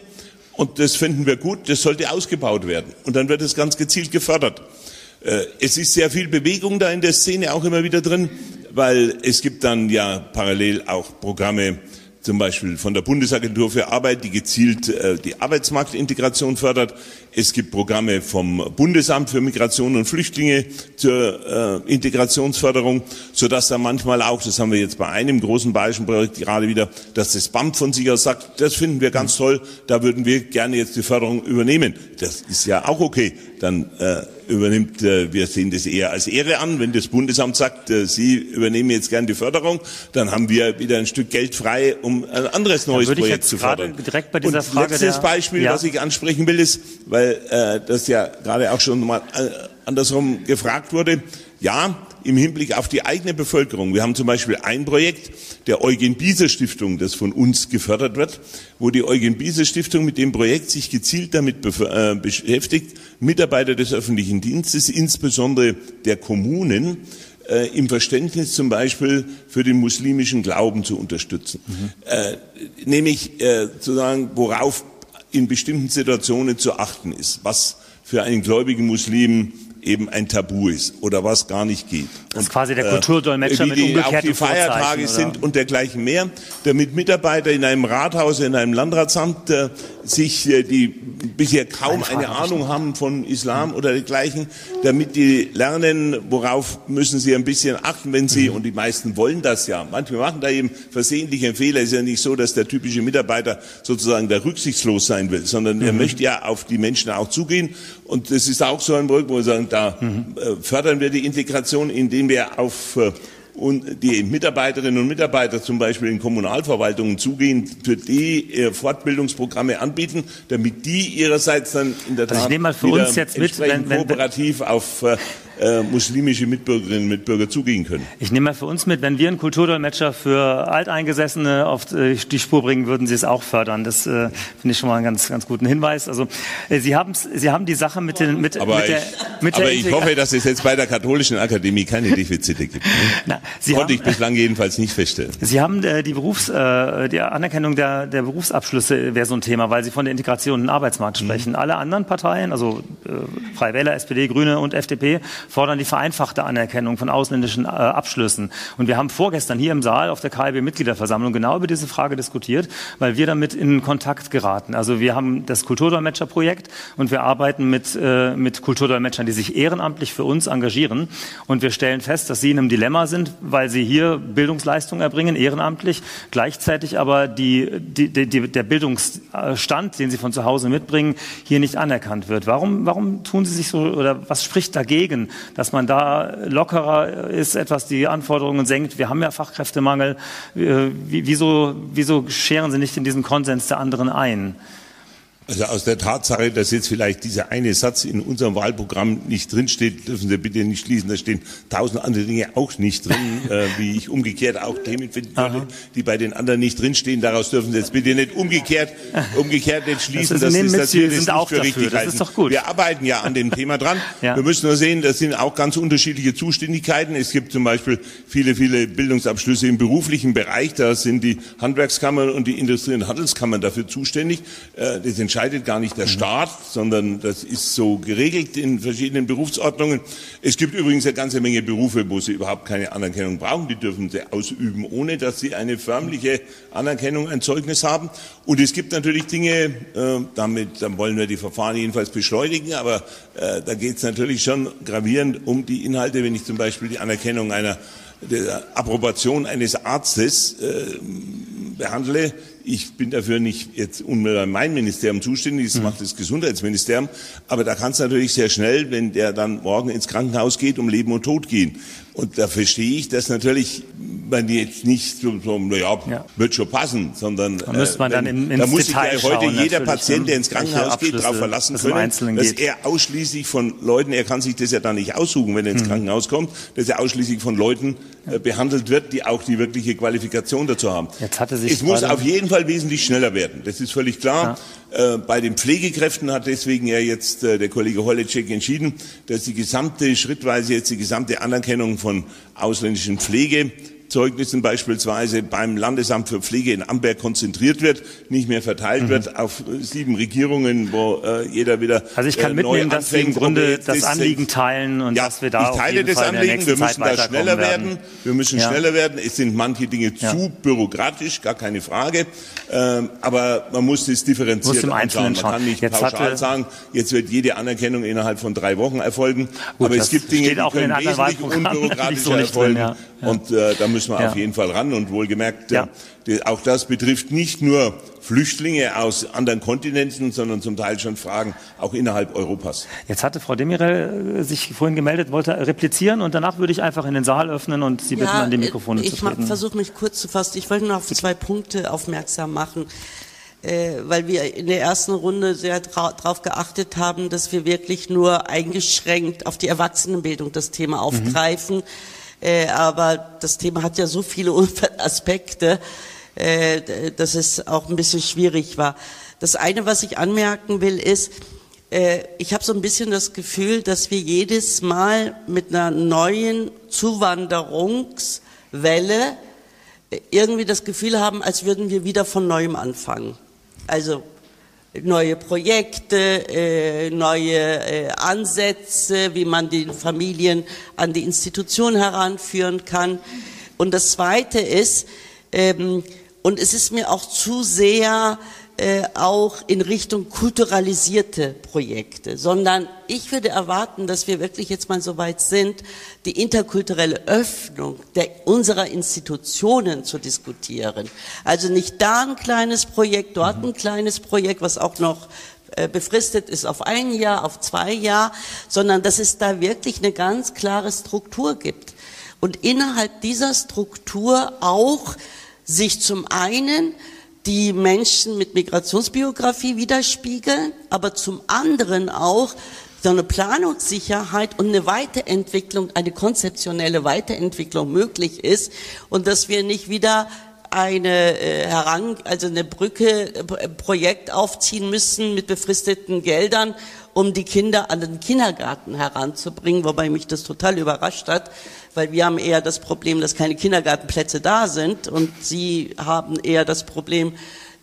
Und das finden wir gut, das sollte ausgebaut werden. Und dann wird es ganz gezielt gefördert. Äh, es ist sehr viel Bewegung da in der Szene auch immer wieder drin, weil es gibt dann ja parallel auch Programme, zum Beispiel von der Bundesagentur für Arbeit, die gezielt äh, die Arbeitsmarktintegration fördert. Es gibt Programme vom Bundesamt für Migration und Flüchtlinge zur äh, Integrationsförderung, so dass da manchmal auch, das haben wir jetzt bei einem großen Beispielprojekt gerade wieder, dass das BAMT von sich aus sagt, das finden wir ganz toll, da würden wir gerne jetzt die Förderung übernehmen. Das ist ja auch okay. Dann äh, übernimmt, äh, wir sehen das eher als Ehre an, wenn das Bundesamt sagt, äh, Sie übernehmen jetzt gern die Förderung, dann haben wir wieder ein Stück Geld frei, um ein anderes neues Projekt zu fördern. Direkt bei dieser Und Frage letztes der, Beispiel, ja. was ich ansprechen will, ist, weil äh, das ja gerade auch schon mal äh, andersrum gefragt wurde, ja, im Hinblick auf die eigene Bevölkerung. Wir haben zum Beispiel ein Projekt der Eugen Bieser Stiftung, das von uns gefördert wird, wo die Eugen Bieser Stiftung mit dem Projekt sich gezielt damit äh, beschäftigt, Mitarbeiter des öffentlichen Dienstes, insbesondere der Kommunen, äh, im Verständnis zum Beispiel für den muslimischen Glauben zu unterstützen. Mhm. Äh, nämlich äh, zu sagen, worauf in bestimmten Situationen zu achten ist, was für einen gläubigen Muslim eben ein Tabu ist oder was gar nicht geht. Das ist quasi der Kulturdolmetscher äh, mit umgekehrten auch die Feiertage sind und dergleichen mehr, damit Mitarbeiter in einem Rathaus, in einem Landratsamt äh, sich, äh, die bisher kaum eine, eine Ahnung haben von Islam oder dergleichen, damit die lernen, worauf müssen sie ein bisschen achten, wenn sie, mhm. und die meisten wollen das ja, manche machen da eben versehentliche Fehler, ist ja nicht so, dass der typische Mitarbeiter sozusagen da rücksichtslos sein will, sondern mhm. er möchte ja auf die Menschen auch zugehen und das ist auch so ein Projekt, wo wir sagen, da mhm. fördern wir die Integration, indem wir auf äh, und die Mitarbeiterinnen und Mitarbeiter zum Beispiel in Kommunalverwaltungen zugehen, für die äh, Fortbildungsprogramme anbieten, damit die ihrerseits dann in der Tat also ich nehme mal für uns jetzt mit, wenn, wenn, kooperativ auf äh, muslimische Mitbürgerinnen und Mitbürger zugehen können. Ich nehme mal für uns mit, wenn wir einen Kulturdolmetscher für Alteingesessene auf äh, die Spur bringen, würden Sie es auch fördern. Das äh, finde ich schon mal einen ganz, ganz guten Hinweis. Also äh, Sie haben Sie haben die Sache mit den mit, aber mit der mit aber der ich hoffe, dass es jetzt bei der katholischen Akademie keine *laughs* Defizite gibt. Ne? Na, Sie Konnte haben, ich bislang jedenfalls nicht feststellen. Sie haben äh, die Berufs die Anerkennung der der Berufsabschlüsse wäre so ein Thema, weil Sie von der Integration in den Arbeitsmarkt mhm. sprechen. Mhm. Alle anderen Parteien, also äh, Freie Wähler, SPD, Grüne und FDP, fordern die vereinfachte Anerkennung von ausländischen äh, Abschlüssen. Und wir haben vorgestern hier im Saal auf der KIB-Mitgliederversammlung genau über diese Frage diskutiert, weil wir damit in Kontakt geraten. Also wir haben das Kulturdolmetscherprojekt und wir arbeiten mit, äh, mit Kulturdolmetschern, die sich ehrenamtlich für uns engagieren. Und wir stellen fest, dass sie in einem Dilemma sind, weil sie hier Bildungsleistungen erbringen, ehrenamtlich, gleichzeitig aber die, die, die, der Bildungsstand, den sie von zu Hause mitbringen, hier nicht anerkannt wird. Warum, warum tun sie sich so oder was spricht dagegen, dass man da lockerer ist, etwas die Anforderungen senkt. Wir haben ja Fachkräftemangel. Äh, wieso, wieso scheren Sie nicht in diesen Konsens der anderen ein? Also aus der Tatsache, dass jetzt vielleicht dieser eine Satz in unserem Wahlprogramm nicht drinsteht, dürfen Sie bitte nicht schließen. Da stehen tausend andere Dinge auch nicht drin, *laughs* äh, wie ich umgekehrt auch Themen finden würde, die bei den anderen nicht drinstehen. Daraus dürfen Sie jetzt bitte nicht umgekehrt, *laughs* umgekehrt nicht schließen. Das, ist, dass Sie das auch für richtig Das ist doch gut. Wir arbeiten ja an dem Thema dran. *laughs* ja. Wir müssen nur sehen, das sind auch ganz unterschiedliche Zuständigkeiten. Es gibt zum Beispiel viele, viele Bildungsabschlüsse im beruflichen Bereich. Da sind die Handwerkskammern und die Industrie- und Handelskammern dafür zuständig. Äh, das entscheidet gar nicht der Staat, sondern das ist so geregelt in verschiedenen Berufsordnungen. Es gibt übrigens eine ganze Menge Berufe, wo sie überhaupt keine Anerkennung brauchen. Die dürfen sie ausüben, ohne dass sie eine förmliche Anerkennung, ein Zeugnis haben. Und es gibt natürlich Dinge, äh, damit dann wollen wir die Verfahren jedenfalls beschleunigen, aber äh, da geht es natürlich schon gravierend um die Inhalte, wenn ich zum Beispiel die Anerkennung einer der Approbation eines Arztes äh, behandle, Ich bin dafür nicht jetzt unmittelbar mein Ministerium zuständig, das mhm. macht das Gesundheitsministerium. Aber da kann es natürlich sehr schnell, wenn der dann morgen ins Krankenhaus geht, um Leben und Tod gehen. Und da verstehe ich, dass natürlich man jetzt nicht so, so naja, ja. wird schon passen, sondern da müsste man dann in, ins da muss Detail sich ja heute jeder Patient, der ins Krankenhaus geht, darauf verlassen können, dass er ausschließlich von Leuten, er kann sich das ja dann nicht aussuchen, wenn er ins hm. Krankenhaus kommt, dass er ausschließlich von Leuten äh, behandelt wird, die auch die wirkliche Qualifikation dazu haben. Jetzt hatte sich es muss auf jeden Fall wesentlich schneller werden. Das ist völlig klar. Ja. Äh, bei den Pflegekräften hat deswegen ja jetzt äh, der Kollege Holecek entschieden, dass die gesamte, schrittweise jetzt die gesamte Anerkennung von ausländischen Pflege Zeugnissen beispielsweise beim Landesamt für Pflege in Amberg konzentriert wird, nicht mehr verteilt mhm. wird auf sieben Regierungen, wo äh, jeder wieder Also ich kann äh, mitnehmen, dass Sie im Grunde das Anliegen teilen und ja, dass wir da ich teile das Fall Anliegen, wir müssen da schneller werden. Wir müssen ja. schneller werden. Es sind manche Dinge ja. zu bürokratisch, gar keine Frage. Ähm, aber man muss das differenziert muss anschauen. Man kann nicht jetzt pauschal sagen, jetzt wird jede Anerkennung innerhalb von drei Wochen erfolgen. Gut, aber es gibt Dinge, die können wesentlich *laughs* unbürokratischer so erfolgen. Drin, und äh, da müssen wir ja. auf jeden Fall ran. Und wohlgemerkt, ja. äh, auch das betrifft nicht nur Flüchtlinge aus anderen Kontinenten, sondern zum Teil schon Fragen auch innerhalb Europas. Jetzt hatte Frau Demirel äh, sich vorhin gemeldet, wollte replizieren und danach würde ich einfach in den Saal öffnen und Sie bitten, ja, an die Mikrofone zu treten. Ich versuche mich kurz zu fassen. Ich wollte nur auf zwei Punkte aufmerksam machen. Äh, weil wir in der ersten Runde sehr darauf geachtet haben, dass wir wirklich nur eingeschränkt auf die Erwachsenenbildung das Thema mhm. aufgreifen. Mhm äh, aber das Thema hat ja so viele *laughs* Aspekte, äh, dass es auch ein bisschen schwierig war. Das eine, was ich anmerken will, ist, äh, ich habe so ein bisschen das Gefühl, dass wir jedes Mal mit einer neuen Zuwanderungswelle irgendwie das Gefühl haben, als würden wir wieder von neuem anfangen. Also neue Projekte, äh, neue äh, Ansätze, wie man die Familien an die Institution heranführen kann. Und das Zweite ist, ähm, und es ist mir auch zu sehr äh, auch in Richtung kulturalisierte Projekte, sondern ich würde erwarten, dass wir wirklich jetzt mal so weit sind, die interkulturelle Öffnung der, unserer Institutionen zu diskutieren. Also nicht da ein kleines Projekt, dort ein kleines Projekt, was auch noch äh, befristet ist auf ein Jahr, auf zwei Jahre, sondern dass es da wirklich eine ganz klare Struktur gibt. Und innerhalb dieser Struktur auch sich zum einen die Menschen mit Migrationsbiografie widerspiegeln, aber zum anderen auch so eine Planungssicherheit und eine Weiterentwicklung, eine konzeptionelle Weiterentwicklung möglich ist und dass wir nicht wieder eine äh, heran, also eine Brücke äh, Projekt aufziehen müssen mit befristeten Geldern, um die Kinder an den Kindergarten heranzubringen, wobei mich das total überrascht hat, weil wir haben eher das Problem, dass keine Kindergartenplätze da sind und Sie haben eher das Problem,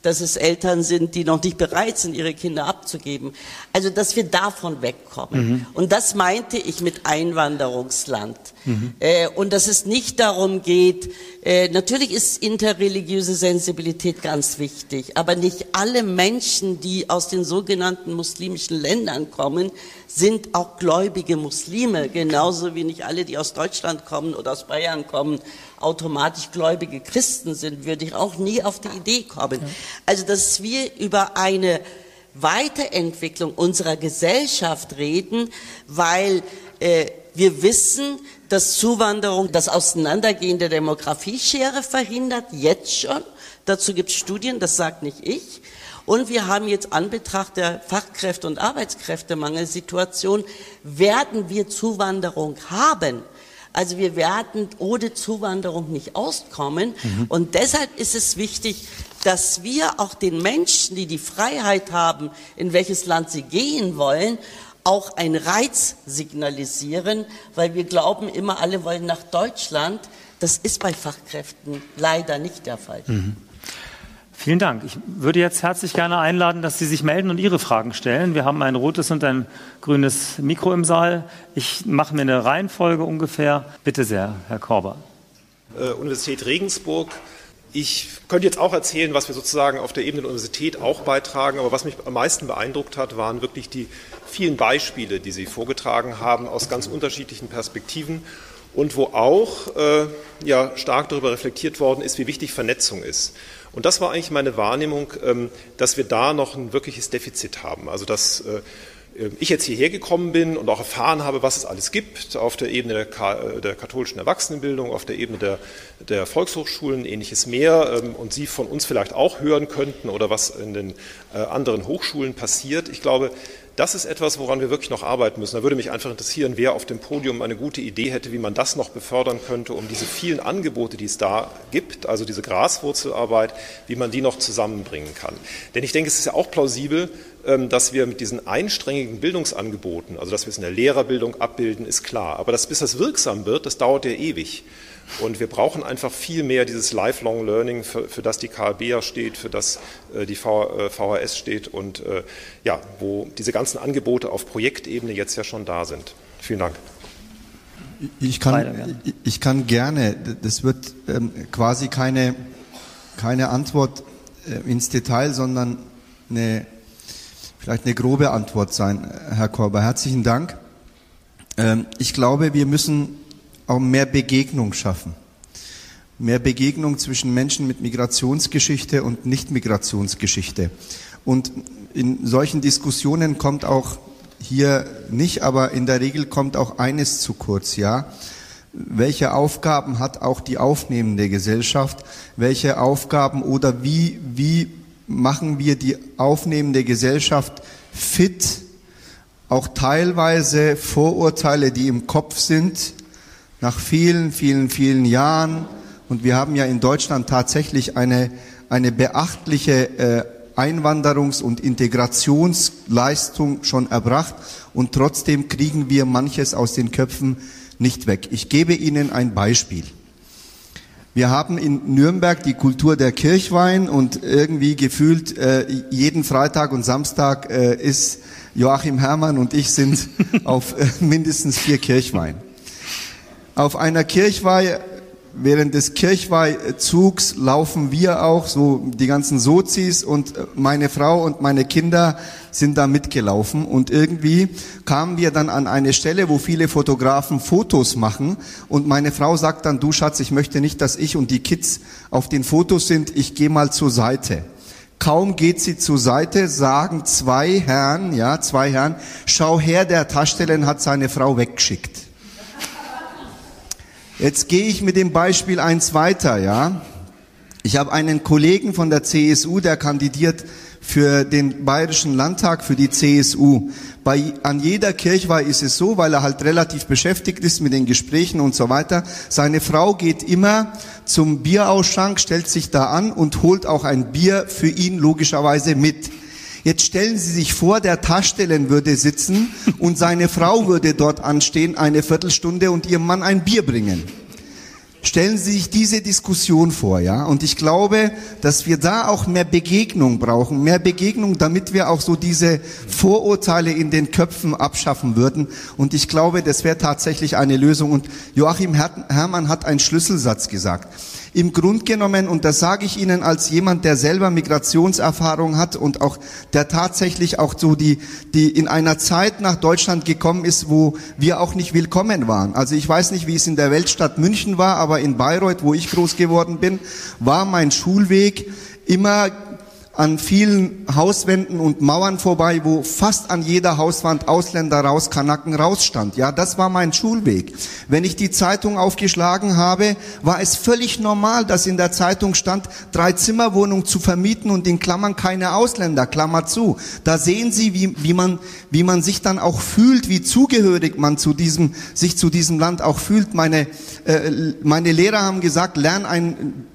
dass es Eltern sind, die noch nicht bereit sind, ihre Kinder abzugeben. Also, dass wir davon wegkommen. Mhm. Und das meinte ich mit Einwanderungsland. Mhm. Äh, und dass es nicht darum geht, äh, natürlich ist interreligiöse Sensibilität ganz wichtig, aber nicht alle Menschen, die aus den sogenannten muslimischen Ländern kommen, sind auch gläubige Muslime, genauso wie nicht alle, die aus Deutschland kommen oder aus Bayern kommen, automatisch gläubige Christen sind, würde ich auch nie auf die Idee kommen. Also, dass wir über eine Weiterentwicklung unserer Gesellschaft reden, weil äh, wir wissen, dass Zuwanderung das Auseinandergehen der Demografieschere verhindert, jetzt schon. Dazu gibt es Studien, das sagt nicht ich. Und wir haben jetzt Anbetracht der Fachkräfte- und Arbeitskräftemangelsituation, werden wir Zuwanderung haben. Also wir werden ohne Zuwanderung nicht auskommen. Mhm. Und deshalb ist es wichtig, dass wir auch den Menschen, die die Freiheit haben, in welches Land sie gehen wollen, auch einen Reiz signalisieren, weil wir glauben immer, alle wollen nach Deutschland. Das ist bei Fachkräften leider nicht der Fall. Mhm. Vielen Dank. Ich würde jetzt herzlich gerne einladen, dass Sie sich melden und Ihre Fragen stellen. Wir haben ein rotes und ein grünes Mikro im Saal. Ich mache mir eine Reihenfolge ungefähr. Bitte sehr, Herr Korber. Äh, Universität Regensburg. Ich könnte jetzt auch erzählen, was wir sozusagen auf der Ebene der Universität auch beitragen, aber was mich am meisten beeindruckt hat, waren wirklich die vielen Beispiele, die Sie vorgetragen haben aus ganz unterschiedlichen Perspektiven und wo auch äh, ja, stark darüber reflektiert worden ist, wie wichtig Vernetzung ist. Und das war eigentlich meine Wahrnehmung, ähm, dass wir da noch ein wirkliches Defizit haben. Also dass äh, ich jetzt hierher gekommen bin und auch erfahren habe, was es alles gibt auf der Ebene der, der katholischen Erwachsenenbildung, auf der Ebene der, der, Volkshochschulen, ähnliches mehr ähm, und Sie von uns vielleicht auch hören könnten oder was in den äh, anderen Hochschulen passiert. Ich glaube, das ist etwas, woran wir wirklich noch arbeiten müssen. Da würde mich einfach interessieren, wer auf dem Podium eine gute Idee hätte, wie man das noch befördern könnte, um diese vielen Angebote, die es da gibt, also diese Graswurzelarbeit, wie man die noch zusammenbringen kann. Denn ich denke, es ist ja auch plausibel, ähm, dass wir mit diesen einstrengigen Bildungsangeboten, also dass wir es in der Lehrerbildung abbilden, ist klar. Aber dass, bis das wirksam wird, das dauert ja ewig. Und wir brauchen einfach viel mehr dieses Lifelong Learning, für, für das die KLB ja steht, für das äh, die VHS äh, steht und äh, ja, wo diese ganzen Angebote auf Projektebene jetzt ja schon da sind. Vielen Dank. Ich kann, ich kann gerne, das wird ähm, quasi keine, keine Antwort äh, ins Detail, sondern eine, vielleicht eine grobe Antwort sein, Herr Korber. Herzlichen Dank. Ähm, ich glaube, wir müssen auch mehr Begegnung schaffen. Mehr Begegnung zwischen Menschen mit Migrationsgeschichte und Nicht-Migrationsgeschichte. Und in solchen Diskussionen kommt auch hier nicht, aber in der Regel kommt auch eines zu kurz, ja. Welche Aufgaben hat auch die aufnehmende Gesellschaft? Welche Aufgaben oder wie, wie machen wir die aufnehmende Gesellschaft fit, auch teilweise Vorurteile, die im Kopf sind, nach vielen, vielen, vielen Jahren, und wir haben ja in Deutschland tatsächlich eine, eine beachtliche äh, Einwanderungs- und Integrationsleistung schon erbracht, und trotzdem kriegen wir manches aus den Köpfen nicht weg. Ich gebe Ihnen ein Beispiel. Wir haben in Nürnberg die Kultur der Kirchwein und irgendwie gefühlt äh, jeden Freitag und Samstag äh, ist Joachim Herrmann und ich sind *laughs* auf äh, mindestens vier Kirchwein. Auf einer Kirchweih, während des Kirchweihzugs laufen wir auch, so die ganzen Sozis und meine Frau und meine Kinder sind da mitgelaufen und irgendwie kamen wir dann an eine Stelle, wo viele Fotografen Fotos machen und meine Frau sagt dann, du Schatz, ich möchte nicht, dass ich und die Kids auf den Fotos sind, ich gehe mal zur Seite. Kaum geht sie zur Seite, sagen zwei Herren, ja, zwei Herren, schau her, der Taschstellen hat seine Frau weggeschickt. Jetzt gehe ich mit dem Beispiel eins weiter, ja. Ich habe einen Kollegen von der CSU, der kandidiert für den Bayerischen Landtag, für die CSU. Bei, an jeder Kirchweih ist es so, weil er halt relativ beschäftigt ist mit den Gesprächen und so weiter. Seine Frau geht immer zum Bierausschank, stellt sich da an und holt auch ein Bier für ihn logischerweise mit. Jetzt stellen Sie sich vor, der Taschstellen würde sitzen und seine Frau würde dort anstehen, eine Viertelstunde und ihrem Mann ein Bier bringen. Stellen Sie sich diese Diskussion vor, ja? Und ich glaube, dass wir da auch mehr Begegnung brauchen, mehr Begegnung, damit wir auch so diese Vorurteile in den Köpfen abschaffen würden. Und ich glaube, das wäre tatsächlich eine Lösung. Und Joachim Herrmann hat einen Schlüsselsatz gesagt im Grund genommen, und das sage ich Ihnen als jemand, der selber Migrationserfahrung hat und auch der tatsächlich auch so die, die in einer Zeit nach Deutschland gekommen ist, wo wir auch nicht willkommen waren. Also ich weiß nicht, wie es in der Weltstadt München war, aber in Bayreuth, wo ich groß geworden bin, war mein Schulweg immer an vielen Hauswänden und Mauern vorbei, wo fast an jeder Hauswand Ausländer raus, Kanaken raus stand. Ja, das war mein Schulweg. Wenn ich die Zeitung aufgeschlagen habe, war es völlig normal, dass in der Zeitung stand, drei Zimmerwohnungen zu vermieten und in Klammern keine Ausländer, Klammer zu. Da sehen Sie, wie, wie man, wie man sich dann auch fühlt, wie zugehörig man zu diesem, sich zu diesem Land auch fühlt. Meine, äh, meine Lehrer haben gesagt, lern ein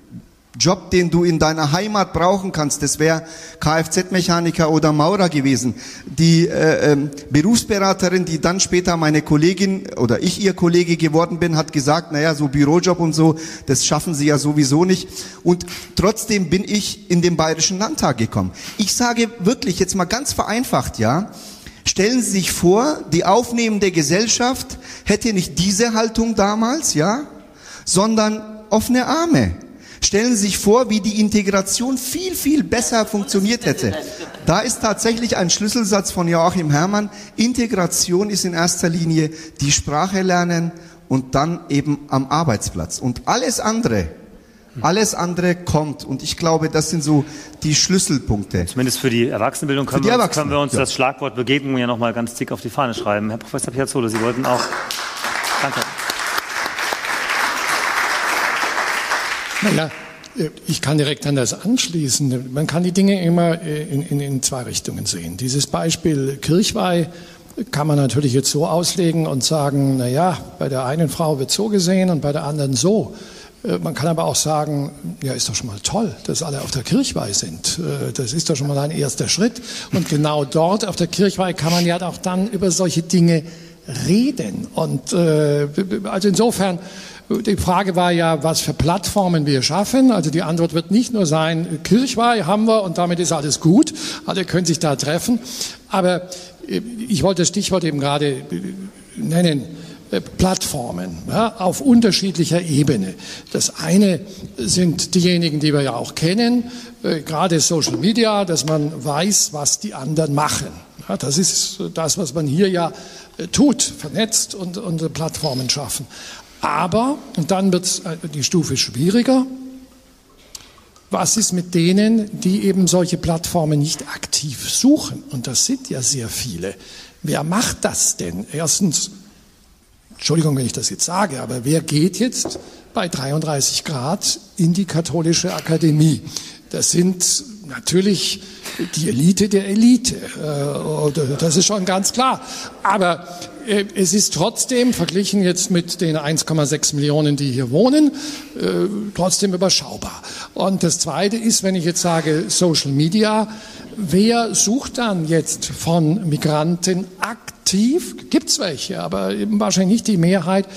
Job, den du in deiner Heimat brauchen kannst, das wäre Kfz-Mechaniker oder Maurer gewesen. Die äh, ähm, Berufsberaterin, die dann später meine Kollegin oder ich ihr Kollege geworden bin, hat gesagt, naja, so Bürojob und so, das schaffen sie ja sowieso nicht. Und trotzdem bin ich in den Bayerischen Landtag gekommen. Ich sage wirklich, jetzt mal ganz vereinfacht, ja, Stellen Sie sich vor, die aufnehmende Gesellschaft hätte nicht diese Haltung damals, ja, sondern offene Arme. Stellen Sie sich vor, wie die Integration viel, viel besser funktioniert hätte. Da ist tatsächlich ein Schlüsselsatz von Joachim Herrmann. Integration ist in erster Linie die Sprache lernen und dann eben am Arbeitsplatz. Und alles andere, alles andere kommt. Und ich glaube, das sind so die Schlüsselpunkte. Zumindest für die Erwachsenenbildung können, die wir, uns, können wir uns ja. das Schlagwort Begegnung ja nochmal ganz dick auf die Fahne schreiben. Herr Professor Piazzolo, Sie wollten auch. Danke. Naja, äh, ich kann direkt an das anschließen. Man kann die Dinge immer äh, in, in, in zwei Richtungen sehen. Dieses Beispiel Kirchweih kann man natürlich jetzt so auslegen und sagen, na ja, bei der einen Frau wird so gesehen und bei der anderen so. Äh, man kann aber auch sagen, ja, ist doch schon mal toll, dass alle auf der Kirchweih sind. Das ist doch schon mal ein erster Schritt. Und genau dort auf der Kirchweih kann man ja auch dann über solche Dinge reden. Und also insofern, die Frage war ja, was für Plattformen wir schaffen. Also die Antwort wird nicht nur sein, Kirchweih haben wir und damit ist alles gut. Alle können sich da treffen. Aber ich wollte das Stichwort eben gerade nennen äh, Plattformen ja, auf unterschiedlicher Ebene. Das eine sind diejenigen, die wir ja auch kennen, äh, gerade Social Media, dass man weiß, was die anderen machen. Ja, das ist das, was man hier ja äh, tut, vernetzt und, und Plattformen schaffen. Aber, und dann wird die Stufe schwieriger, was ist mit denen, die eben solche Plattformen nicht aktiv suchen? Und das sind ja sehr viele. Wer macht das denn? Erstens, Entschuldigung, wenn ich das jetzt sage, aber wer geht jetzt bei 33 Grad in die katholische Akademie? Das sind natürlich die Elite der Elite. Äh, das ist schon ganz klar. Aber äh, es ist trotzdem, verglichen jetzt mit den 1,6 Millionen, die hier wohnen, äh, trotzdem überschaubar. Und das Zweite ist, wenn ich jetzt sage Social Media, wer sucht dann jetzt von Migranten aktiv? Gibt's welche, aber eben wahrscheinlich nicht die Mehrheit.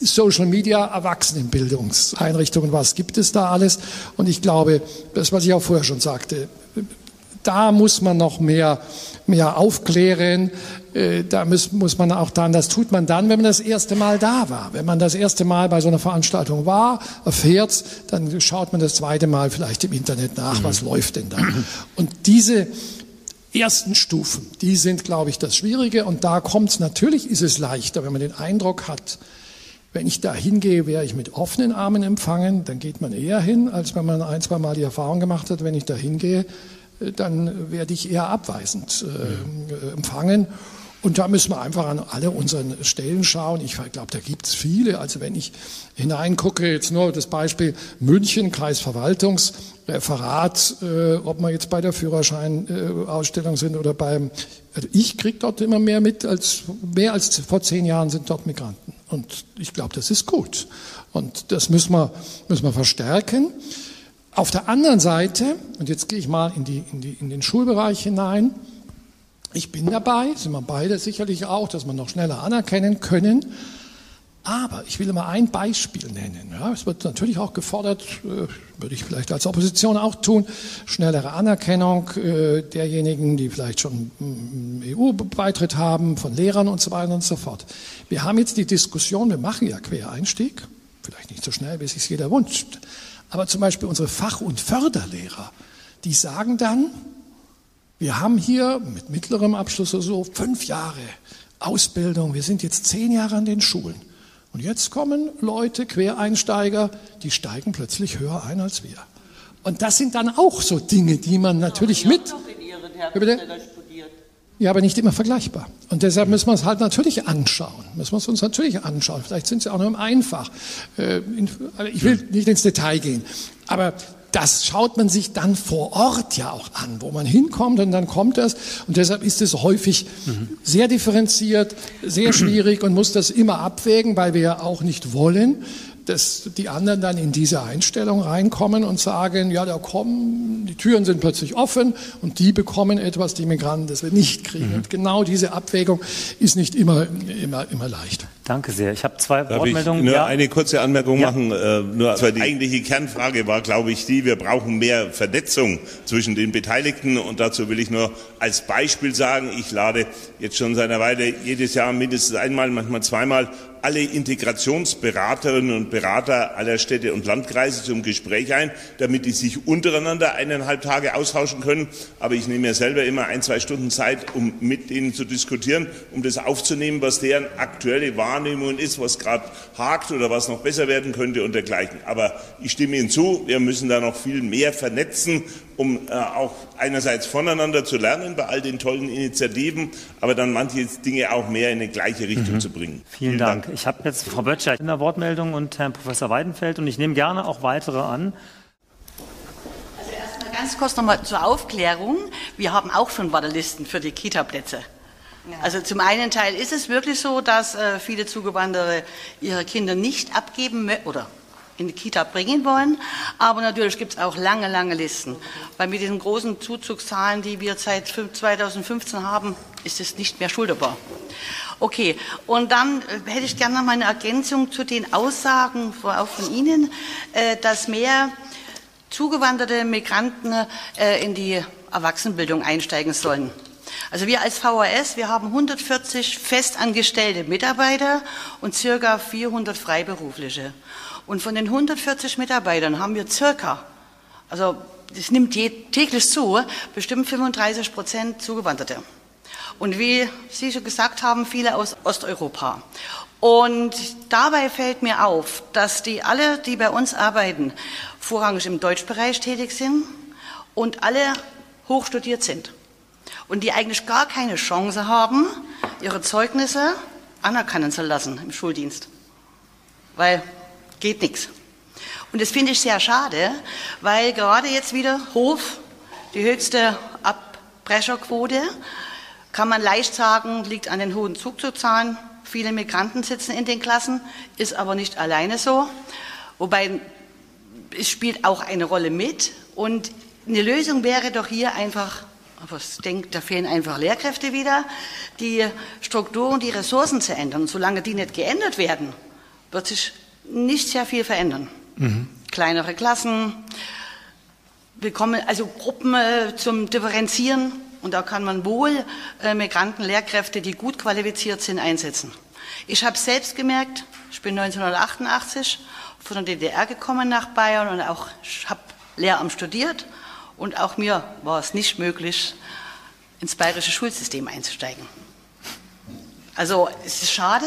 Social Media, Erwachsenenbildungseinrichtungen, was gibt es da alles? Und ich glaube, das, was ich auch vorher schon sagte, da muss man noch mehr, mehr aufklären. Äh, da muss, muss man auch dann, das tut man dann, wenn man das erste Mal da war. Wenn man das erste Mal bei so einer Veranstaltung war, erfährt, dann schaut man das zweite Mal vielleicht im Internet nach, was mhm. läuft denn da. Und diese ersten Stufen, die sind, glaube ich, das Schwierige. Und da kommt es, natürlich ist es leichter, wenn man den Eindruck hat, wenn ich da hingehe, wäre ich mit offenen Armen empfangen, dann geht man eher hin, als wenn man ein, zwei Mal die Erfahrung gemacht hat, wenn ich da hingehe, dann werde ich eher abweisend äh, empfangen. Und da müssen wir einfach an alle unseren Stellen schauen. Ich glaube, da gibt es viele. Also wenn ich hineingucke, jetzt nur das Beispiel München, Kreisverwaltungsreferat, äh, ob wir jetzt bei der Führerscheinausstellung sind oder beim, also ich kriege dort immer mehr mit, als mehr als vor zehn Jahren sind dort Migranten. Und ich glaube, das ist gut. Und das müssen wir, müssen wir verstärken. Auf der anderen Seite, und jetzt gehe ich mal in, die, in, die, in den Schulbereich hinein, ich bin dabei, sind wir beide sicherlich auch, dass wir noch schneller anerkennen können. Aber ich will mal ein Beispiel nennen. Ja, es wird natürlich auch gefordert, äh, würde ich vielleicht als Opposition auch tun, schnellere Anerkennung äh, derjenigen, die vielleicht schon EU-Beitritt haben, von Lehrern und so weiter und so fort. Wir haben jetzt die Diskussion, wir machen ja Quereinstieg, vielleicht nicht so schnell, wie es sich jeder wünscht. Aber zum Beispiel unsere Fach- und Förderlehrer, die sagen dann, wir haben hier mit mittlerem Abschluss oder so fünf Jahre Ausbildung, wir sind jetzt zehn Jahre an den Schulen. Und jetzt kommen Leute, Quereinsteiger, die steigen plötzlich höher ein als wir. Und das sind dann auch so Dinge, die man natürlich mit. Ja, aber nicht immer vergleichbar. Und deshalb müssen wir es halt natürlich anschauen. Müssen wir es uns natürlich anschauen. Vielleicht sind sie auch nur Einfach. Äh, ich will nicht ins Detail gehen. Aber das schaut man sich dann vor Ort ja auch an, wo man hinkommt und dann kommt das. Und deshalb ist es häufig sehr differenziert, sehr schwierig und muss das immer abwägen, weil wir ja auch nicht wollen, dass die anderen dann in diese Einstellung reinkommen und sagen, ja, da kommen, die Türen sind plötzlich offen und die bekommen etwas, die Migranten das wir nicht kriegen. Mhm. Und genau diese Abwägung ist nicht immer, immer, immer leicht. Danke sehr. Ich habe zwei Darf Wortmeldungen. Ich nur ja. eine kurze Anmerkung ja. machen. Äh, nur also die eigentliche Kernfrage war, glaube ich, die, wir brauchen mehr Vernetzung zwischen den Beteiligten. Und dazu will ich nur als Beispiel sagen, ich lade jetzt schon seit einer Weile jedes Jahr mindestens einmal, manchmal zweimal alle Integrationsberaterinnen und Berater aller Städte und Landkreise zum Gespräch ein, damit die sich untereinander eineinhalb Tage austauschen können. Aber ich nehme mir selber immer ein, zwei Stunden Zeit, um mit ihnen zu diskutieren, um das aufzunehmen, was deren aktuelle Wahl Wahrnehmungen ist, was gerade hakt oder was noch besser werden könnte und dergleichen. Aber ich stimme Ihnen zu, wir müssen da noch viel mehr vernetzen, um äh, auch einerseits voneinander zu lernen bei all den tollen Initiativen, aber dann manche Dinge auch mehr in die gleiche Richtung mhm. zu bringen. Vielen, Vielen Dank. Dank. Ich habe jetzt Frau Böttcher in der Wortmeldung und Herrn Professor Weidenfeld und ich nehme gerne auch weitere an. Also erstmal ganz kurz nochmal zur Aufklärung. Wir haben auch schon Wartelisten für die Kita-Plätze. Also zum einen Teil ist es wirklich so, dass äh, viele Zugewanderte ihre Kinder nicht abgeben oder in die Kita bringen wollen. Aber natürlich gibt es auch lange, lange Listen. Weil mit diesen großen Zuzugszahlen, die wir seit 2015 haben, ist es nicht mehr schulterbar. Okay, und dann äh, hätte ich gerne noch mal eine Ergänzung zu den Aussagen auch von Ihnen, äh, dass mehr zugewanderte Migranten äh, in die Erwachsenenbildung einsteigen sollen. Also wir als VHS, wir haben 140 festangestellte Mitarbeiter und circa 400 Freiberufliche. Und von den 140 Mitarbeitern haben wir circa, also das nimmt täglich zu, bestimmt 35 Prozent Zugewanderte. Und wie Sie schon gesagt haben, viele aus Osteuropa. Und dabei fällt mir auf, dass die alle, die bei uns arbeiten, vorrangig im Deutschbereich tätig sind und alle hochstudiert sind und die eigentlich gar keine Chance haben, ihre Zeugnisse anerkennen zu lassen im Schuldienst. Weil geht nichts. Und das finde ich sehr schade, weil gerade jetzt wieder Hof, die höchste Abbrecherquote, kann man leicht sagen, liegt an den hohen Zugzugzahlen. Viele Migranten sitzen in den Klassen, ist aber nicht alleine so. Wobei es spielt auch eine Rolle mit. Und eine Lösung wäre doch hier einfach aber ich denke, da fehlen einfach Lehrkräfte wieder, die Strukturen, die Ressourcen zu ändern. Und solange die nicht geändert werden, wird sich nicht sehr viel verändern. Mhm. Kleinere Klassen, willkommen, also Gruppen äh, zum Differenzieren. Und da kann man wohl äh, Migranten, Lehrkräfte, die gut qualifiziert sind, einsetzen. Ich habe selbst gemerkt, ich bin 1988 von der DDR gekommen nach Bayern und auch habe Lehramt studiert und auch mir war es nicht möglich, ins bayerische Schulsystem einzusteigen. Also es ist schade.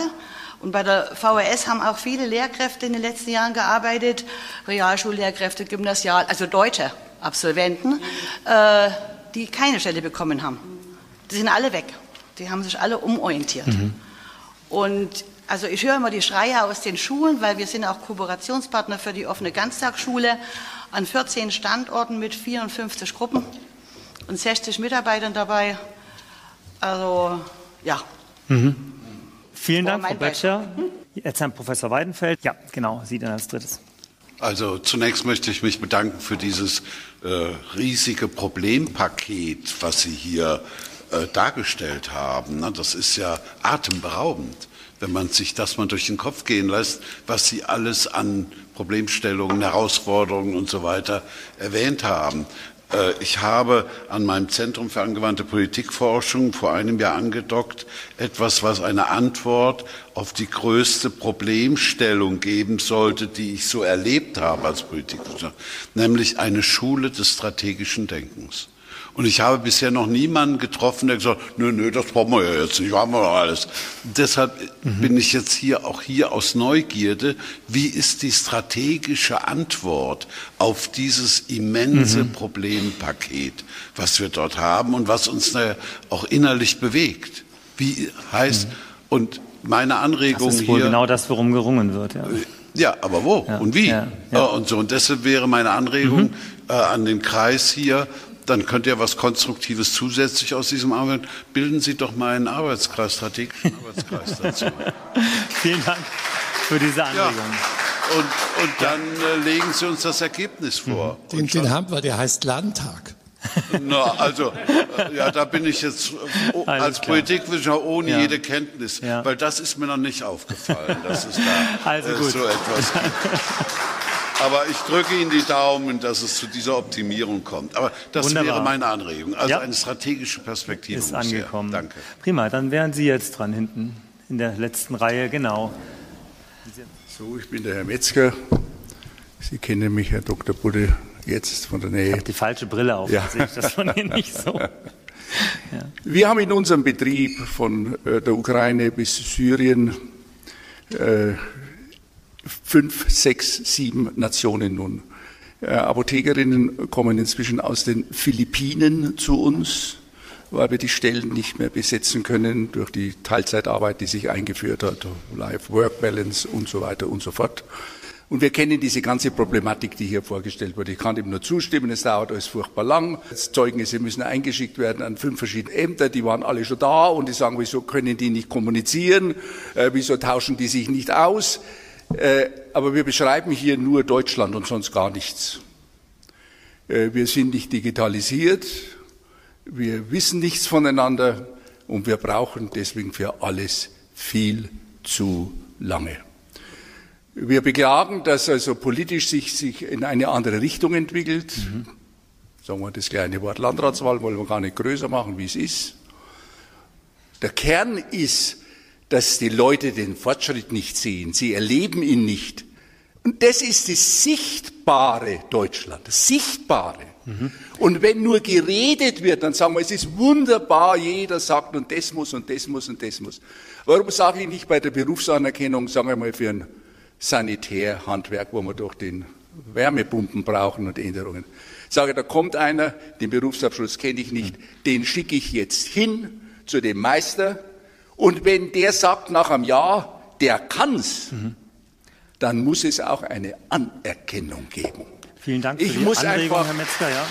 Und bei der VHS haben auch viele Lehrkräfte in den letzten Jahren gearbeitet, Realschullehrkräfte, Gymnasial, also deutsche Absolventen, äh, die keine Stelle bekommen haben. Die sind alle weg. Die haben sich alle umorientiert. Mhm. Und also ich höre immer die Schreie aus den Schulen, weil wir sind auch Kooperationspartner für die offene Ganztagsschule an 14 Standorten mit 54 Gruppen und 60 Mitarbeitern dabei. Also ja. Mhm. Vielen Dank, Frau Böttcher. Jetzt Herr Professor Weidenfeld. Ja, genau, Sie dann als drittes. Also zunächst möchte ich mich bedanken für dieses äh, riesige Problempaket, was Sie hier äh, dargestellt haben. Na, das ist ja atemberaubend wenn man sich das mal durch den Kopf gehen lässt, was Sie alles an Problemstellungen, Herausforderungen und so weiter erwähnt haben. Äh, ich habe an meinem Zentrum für angewandte Politikforschung vor einem Jahr angedockt, etwas, was eine Antwort auf die größte Problemstellung geben sollte, die ich so erlebt habe als Politikforscher, nämlich eine Schule des strategischen Denkens. Und ich habe bisher noch niemanden getroffen, der gesagt, nö, nö, das brauchen wir ja jetzt nicht, haben wir doch alles. Deshalb mhm. bin ich jetzt hier auch hier aus Neugierde. Wie ist die strategische Antwort auf dieses immense mhm. Problempaket, was wir dort haben und was uns auch innerlich bewegt? Wie heißt, mhm. und meine Anregung das ist wohl hier, genau das, worum gerungen wird. Ja. Ja, aber wo ja, und wie? Ja, ja. Und so und deshalb wäre meine Anregung mhm. äh, an den Kreis hier, dann könnt ihr was Konstruktives zusätzlich aus diesem Arbeit. Bilden Sie doch mal einen Arbeitskreis, strategischen Arbeitskreis *laughs* dazu. Vielen Dank für diese Anregung. Ja. Und, und dann äh, legen Sie uns das Ergebnis vor. Mhm. Den, den haben wir, der heißt Landtag. *laughs* Na, also, äh, ja, da bin ich jetzt oh, als Politikwissenschaftler ohne ja. jede Kenntnis, ja. weil das ist mir noch nicht aufgefallen, dass es da *laughs* also äh, so etwas gibt. Aber ich drücke Ihnen die Daumen, dass es zu dieser Optimierung kommt. Aber das Wunderbar. wäre meine Anregung. Also ja. eine strategische Perspektive. Ist angekommen. Danke. Prima, dann wären Sie jetzt dran hinten in der letzten Reihe, genau. So, ich bin der Herr Metzger. Sie kennen mich, Herr Dr. Budde, jetzt von der Nähe. Ich habe die falsche Brille auf, ja. sehe ich das von hier nicht so. *laughs* Ja. Wir haben in unserem Betrieb von äh, der Ukraine bis Syrien äh, fünf, sechs, sieben Nationen nun. Äh, Apothekerinnen kommen inzwischen aus den Philippinen zu uns, weil wir die Stellen nicht mehr besetzen können durch die Teilzeitarbeit, die sich eingeführt hat, Life-Work-Balance und so weiter und so fort. Und wir kennen diese ganze Problematik, die hier vorgestellt wurde. Ich kann dem nur zustimmen, es dauert alles furchtbar lang. Zeugnisse müssen eingeschickt werden an fünf verschiedene Ämter, die waren alle schon da und die sagen, wieso können die nicht kommunizieren, äh, wieso tauschen die sich nicht aus. Äh, aber wir beschreiben hier nur Deutschland und sonst gar nichts. Äh, wir sind nicht digitalisiert, wir wissen nichts voneinander und wir brauchen deswegen für alles viel zu lange. Wir beklagen, dass also politisch sich, sich in eine andere Richtung entwickelt. Mhm. Sagen wir das kleine Wort Landratswahl, wollen wir gar nicht größer machen, wie es ist. Der Kern ist, dass die Leute den Fortschritt nicht sehen. Sie erleben ihn nicht. Und das ist das sichtbare Deutschland, das sichtbare. Mhm. Und wenn nur geredet wird, dann sagen wir, es ist wunderbar, jeder sagt, und das muss, und das muss, und das muss. Warum sage ich nicht bei der Berufsanerkennung, sagen wir mal, für ein Sanitärhandwerk, wo wir doch den Wärmepumpen brauchen und Änderungen. Ich sage, da kommt einer, den Berufsabschluss kenne ich nicht, den schicke ich jetzt hin zu dem Meister und wenn der sagt nach einem Jahr, der kann's, mhm. dann muss es auch eine Anerkennung geben. Vielen Dank für ich die muss Anregung, einfach, Herr Metzger. Ja.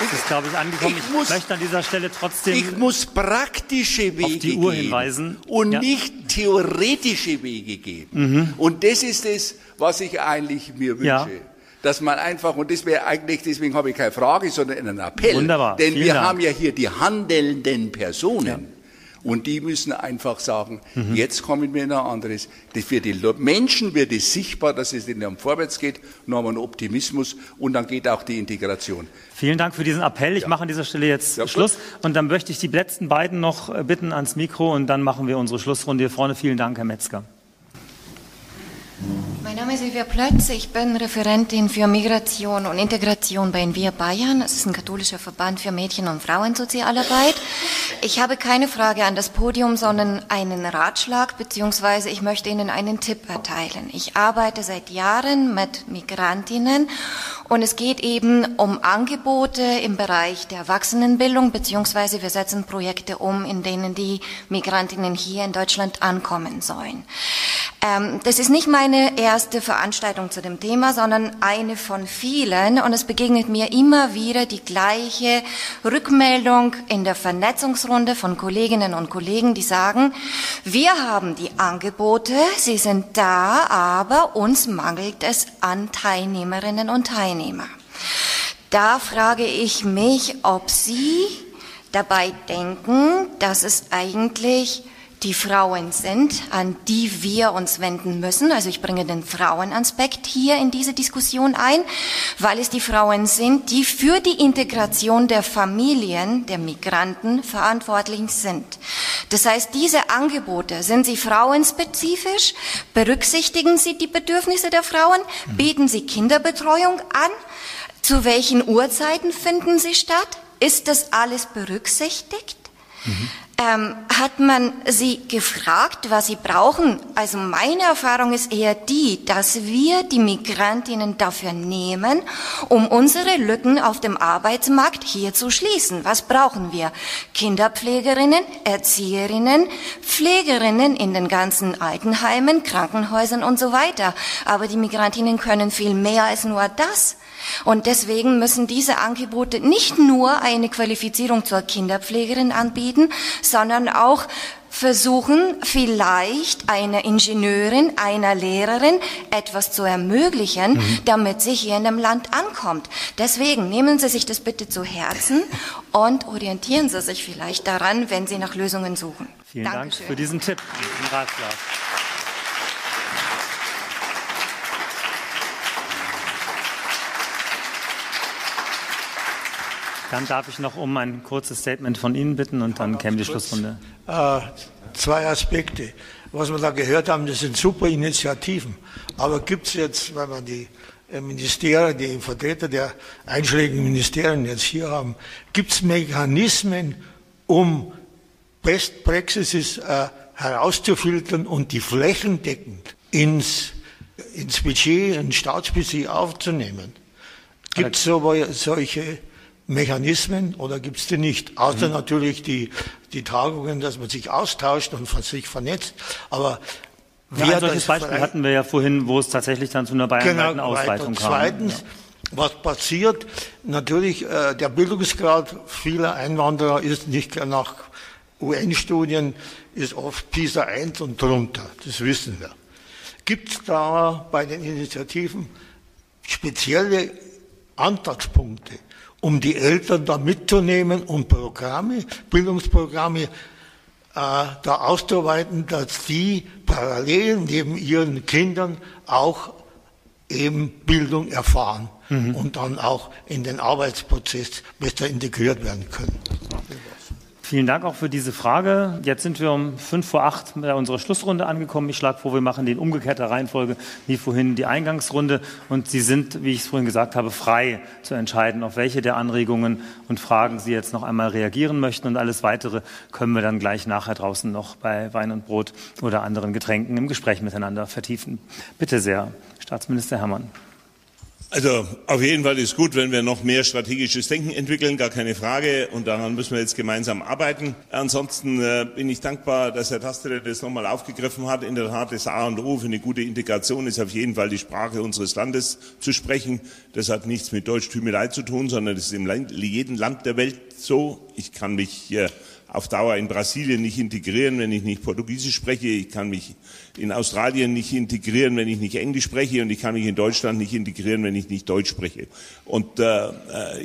Das ist, glaube ich, angekommen. Ich, muss, ich möchte an dieser Stelle trotzdem ich muss praktische Wege auf die Uhr hinweisen und ja. nicht theoretische Wege geben. Mhm. Und das ist es, was ich eigentlich mir wünsche. Ja. Dass man einfach, und das wäre eigentlich, deswegen habe ich keine Frage, sondern einen Appell. Wunderbar. Denn Vielen wir Dank. haben ja hier die handelnden Personen. Ja. Und die müssen einfach sagen, mhm. jetzt kommen wir in ein anderes. Für die Menschen wird es sichtbar, dass es in einem vorwärts geht, nur haben einen Optimismus und dann geht auch die Integration. Vielen Dank für diesen Appell. Ich ja. mache an dieser Stelle jetzt ja, Schluss. Und dann möchte ich die letzten beiden noch äh, bitten ans Mikro und dann machen wir unsere Schlussrunde hier vorne. Vielen Dank, Herr Metzger. Mein Name ist Silvia Plötz, ich bin Referentin für Migration und Integration bei Wir Bayern. Es ist ein katholischer Verband für Mädchen- und Frauensozialarbeit. Ich habe keine Frage an das Podium, sondern einen Ratschlag, beziehungsweise ich möchte Ihnen einen Tipp erteilen. Ich arbeite seit Jahren mit Migrantinnen und es geht eben um Angebote im Bereich der Erwachsenenbildung, beziehungsweise wir setzen Projekte um, in denen die Migrantinnen hier in Deutschland ankommen sollen. Ähm, das ist nicht meine erste Veranstaltung zu dem Thema, sondern eine von vielen. Und es begegnet mir immer wieder die gleiche Rückmeldung in der Vernetzungsrunde von Kolleginnen und Kollegen, die sagen, wir haben die Angebote, sie sind da, aber uns mangelt es an Teilnehmerinnen und Teilnehmer. Da frage ich mich, ob Sie dabei denken, dass es eigentlich die Frauen sind, an die wir uns wenden müssen. Also ich bringe den Frauenaspekt hier in diese Diskussion ein, weil es die Frauen sind, die für die Integration der Familien, der Migranten verantwortlich sind. Das heißt, diese Angebote, sind sie frauenspezifisch? Berücksichtigen sie die Bedürfnisse der Frauen? Bieten sie Kinderbetreuung an? Zu welchen Uhrzeiten finden sie statt? Ist das alles berücksichtigt? Mhm ähm, hat man sie gefragt, was sie brauchen. Also meine Erfahrung ist eher die, dass wir die Migrantinnen dafür nehmen, um unsere Lücken auf dem Arbeitsmarkt hier zu schließen. Was brauchen wir? Kinderpflegerinnen, Erzieherinnen, Pflegerinnen in den ganzen Altenheimen, Krankenhäusern und so weiter. Aber die Migrantinnen können viel mehr als nur das. Und deswegen müssen diese Angebote nicht nur eine Qualifizierung zur Kinderpflegerin anbieten, sondern auch versuchen, vielleicht einer Ingenieurin, einer Lehrerin etwas zu ermöglichen, mhm. damit sie hier in dem Land ankommt. Deswegen nehmen Sie sich das bitte zu Herzen und orientieren Sie sich vielleicht daran, wenn Sie nach Lösungen suchen. Vielen Dankeschön. Dank für diesen Tipp, diesen Ratschlag. Dann darf ich noch um ein kurzes Statement von Ihnen bitten und dann käme die Schlussrunde. Äh, zwei Aspekte. Was wir da gehört haben, das sind super Initiativen. Aber gibt es jetzt, wenn man die äh, Ministerien, die Vertreter der einschlägigen Ministerien jetzt hier haben, gibt es Mechanismen, um Best Practices äh, herauszufiltern und die flächendeckend ins, ins Budget, ins Staatsbudget aufzunehmen. Gibt es solche Mechanismen oder gibt es die nicht? Außer mhm. natürlich die, die Tagungen, dass man sich austauscht und sich vernetzt. Aber ja, ein solches Beispiel hatten wir ja vorhin, wo es tatsächlich dann zu einer bayernweiten genau, Ausweitung kam. Zweitens, ja. was passiert? Natürlich, äh, der Bildungsgrad vieler Einwanderer ist nicht nach UN-Studien, ist oft PISA 1 und drunter. Das wissen wir. Gibt es da bei den Initiativen spezielle Antragspunkte, um die Eltern da mitzunehmen und Programme, Bildungsprogramme äh, da auszuarbeiten, dass die parallel neben ihren Kindern auch eben Bildung erfahren mhm. und dann auch in den Arbeitsprozess besser integriert werden können. Vielen Dank auch für diese Frage. Jetzt sind wir um fünf vor acht bei unserer Schlussrunde angekommen. Ich schlage vor, wir machen den umgekehrter Reihenfolge wie vorhin die Eingangsrunde. Und Sie sind, wie ich es vorhin gesagt habe, frei zu entscheiden, auf welche der Anregungen und Fragen Sie jetzt noch einmal reagieren möchten. Und alles Weitere können wir dann gleich nachher draußen noch bei Wein und Brot oder anderen Getränken im Gespräch miteinander vertiefen. Bitte sehr, Staatsminister Herrmann. Also auf jeden Fall ist gut, wenn wir noch mehr strategisches Denken entwickeln, gar keine Frage. Und daran müssen wir jetzt gemeinsam arbeiten. Ansonsten äh, bin ich dankbar, dass Herr Tastere das nochmal aufgegriffen hat. In der Tat, das A und O für eine gute Integration ist auf jeden Fall die Sprache unseres Landes zu sprechen. Das hat nichts mit Deutschtümelei zu tun, sondern das ist in jedem Land der Welt so. Ich kann mich äh, auf Dauer in Brasilien nicht integrieren, wenn ich nicht Portugiesisch spreche. Ich kann mich in Australien nicht integrieren, wenn ich nicht Englisch spreche. Und ich kann mich in Deutschland nicht integrieren, wenn ich nicht Deutsch spreche. Und äh, äh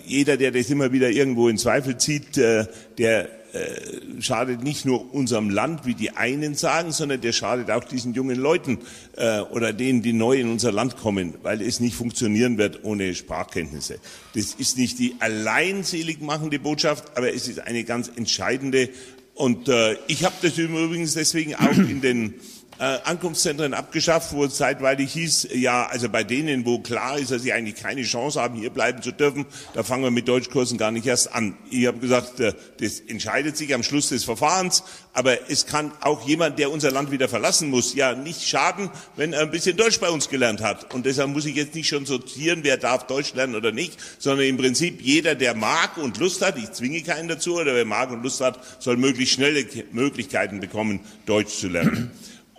jeder, der das immer wieder irgendwo in Zweifel zieht, äh, der äh, schadet nicht nur unserem Land, wie die einen sagen, sondern der schadet auch diesen jungen Leuten äh, oder denen, die neu in unser Land kommen, weil es nicht funktionieren wird ohne Sprachkenntnisse. Das ist nicht die allein selig machende Botschaft, aber es ist eine ganz entscheidende. Und äh, ich habe das übrigens deswegen auch in den äh, Ankunftszentren abgeschafft, wo es zeitweilig hieß, ja, also bei denen, wo klar ist, dass sie eigentlich keine Chance haben, hier bleiben zu dürfen, da fangen wir mit Deutschkursen gar nicht erst an. Ich habe gesagt, äh, das entscheidet sich am Schluss des Verfahrens, aber es kann auch jemand, der unser Land wieder verlassen muss, ja nicht schaden, wenn er ein bisschen Deutsch bei uns gelernt hat. Und deshalb muss ich jetzt nicht schon sortieren, wer darf Deutsch lernen oder nicht, sondern im Prinzip jeder, der mag und Lust hat, ich zwinge keinen dazu, oder wer mag und Lust hat, soll möglichst schnelle Möglichkeiten bekommen, Deutsch zu lernen.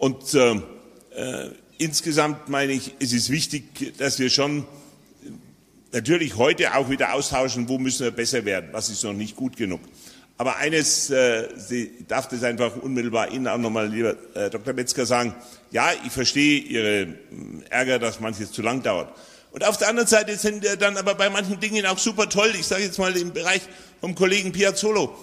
Und äh, äh, insgesamt meine ich, es ist wichtig, dass wir schon natürlich heute auch wieder austauschen, wo müssen wir besser werden, was ist noch nicht gut genug. Aber eines, äh, Sie darf das einfach unmittelbar Ihnen auch nochmal, lieber äh, Dr. Metzger, sagen. Ja, ich verstehe Ihre äh, Ärger, dass manches zu lang dauert. Und auf der anderen Seite sind wir dann aber bei manchen Dingen auch super toll. Ich sage jetzt mal im Bereich vom Kollegen Piazzolo.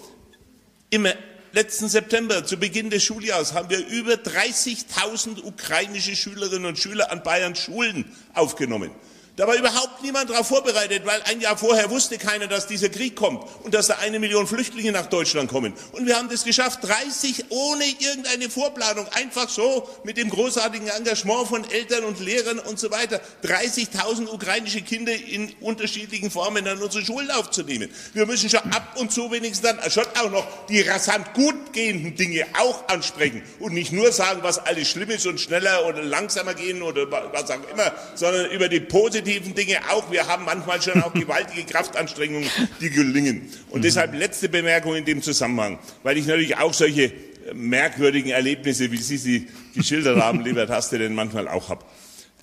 Immer letzten September, zu Beginn des Schuljahres, haben wir über 30.000 ukrainische Schülerinnen und Schüler an Bayerns Schulen aufgenommen. Da war überhaupt niemand darauf vorbereitet, weil ein Jahr vorher wusste keiner, dass dieser Krieg kommt und dass da eine Million Flüchtlinge nach Deutschland kommen. Und wir haben das geschafft, 30 ohne irgendeine Vorplanung, einfach so mit dem großartigen Engagement von Eltern und Lehrern und so weiter, 30.000 ukrainische Kinder in unterschiedlichen Formen an unsere Schulen aufzunehmen. Wir müssen schon ab und zu wenigstens dann schon auch noch die rasant gut gehenden Dinge auch ansprechen und nicht nur sagen, was alles schlimm ist und schneller oder langsamer gehen oder was auch immer, sondern über die positiven positiven Dinge auch. Wir haben manchmal schon auch *laughs* gewaltige Kraftanstrengungen, die gelingen. Und mhm. deshalb letzte Bemerkung in dem Zusammenhang, weil ich natürlich auch solche merkwürdigen Erlebnisse, wie Sie sie geschildert *laughs* haben, lieber Taste, denn manchmal auch habe.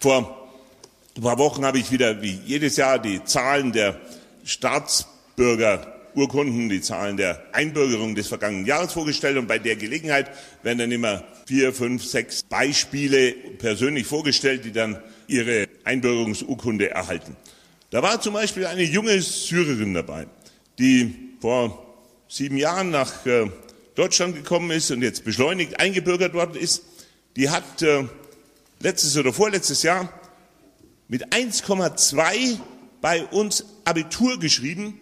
Vor ein paar Wochen habe ich wieder, wie jedes Jahr, die Zahlen der Staatsbürgerurkunden, die Zahlen der Einbürgerung des vergangenen Jahres vorgestellt und bei der Gelegenheit werden dann immer vier, fünf, sechs Beispiele persönlich vorgestellt, die dann ihre Einbürgerungsurkunde erhalten. Da war zum Beispiel eine junge Syrerin dabei, die vor sieben Jahren nach äh, Deutschland gekommen ist und jetzt beschleunigt eingebürgert worden ist. Die hat äh, letztes oder vorletztes Jahr mit 1,2 bei uns Abitur geschrieben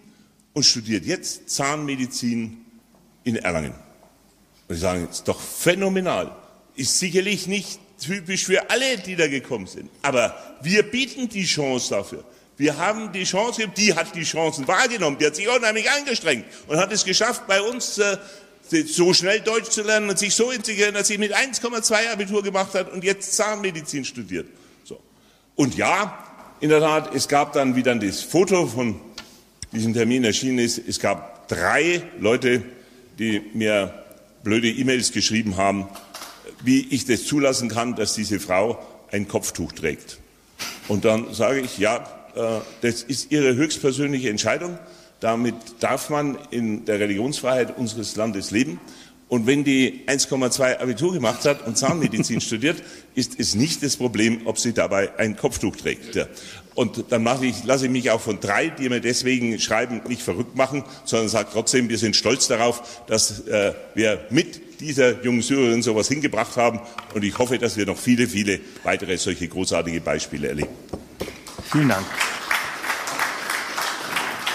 und studiert jetzt Zahnmedizin in Erlangen. Und ich sage, ist doch phänomenal. Ist sicherlich nicht typisch für alle, die da gekommen sind. Aber wir bieten die Chance dafür. Wir haben die Chance, die hat die Chancen wahrgenommen, die hat sich unheimlich angestrengt und hat es geschafft, bei uns äh, so schnell Deutsch zu lernen und sich so integrieren, dass sie mit 1,2 Abitur gemacht hat und jetzt Zahnmedizin studiert. So. Und ja, in der Tat, es gab dann, wie dann das Foto von diesem Termin erschienen ist, es gab drei Leute, die mir blöde E-Mails geschrieben haben, wie ich das zulassen kann, dass diese Frau ein Kopftuch trägt. Und dann sage ich, ja, äh, das ist ihre höchstpersönliche Entscheidung. Damit darf man in der Religionsfreiheit unseres Landes leben. Und wenn die 1,2 Abitur gemacht hat und Zahnmedizin *laughs* studiert, ist es nicht das Problem, ob sie dabei ein Kopftuch trägt. Und dann mache ich, lasse ich mich auch von drei, die mir deswegen schreiben, nicht verrückt machen, sondern sage trotzdem, wir sind stolz darauf, dass äh, wir mit dieser jungen Syrerin sowas hingebracht haben. Und ich hoffe, dass wir noch viele, viele weitere solche großartige Beispiele erleben. Vielen Dank.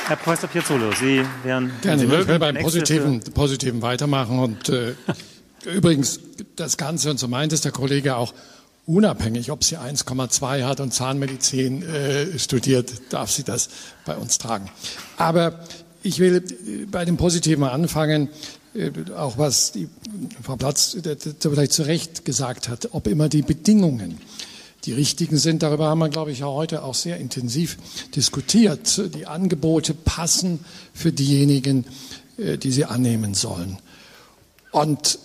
Herr Professor Piazzolo, Sie wären. Gerne, Sie ich will beim Positiven, Positiven weitermachen. Und äh, übrigens, das Ganze, und so meint es der Kollege auch, unabhängig, ob sie 1,2 hat und Zahnmedizin äh, studiert, darf sie das bei uns tragen. Aber ich will äh, bei dem Positiven anfangen, äh, auch was die Frau Platz vielleicht zu Recht gesagt hat, ob immer die Bedingungen die richtigen sind. Darüber haben wir, glaube ich, auch heute auch sehr intensiv diskutiert. Die Angebote passen für diejenigen, äh, die sie annehmen sollen. Und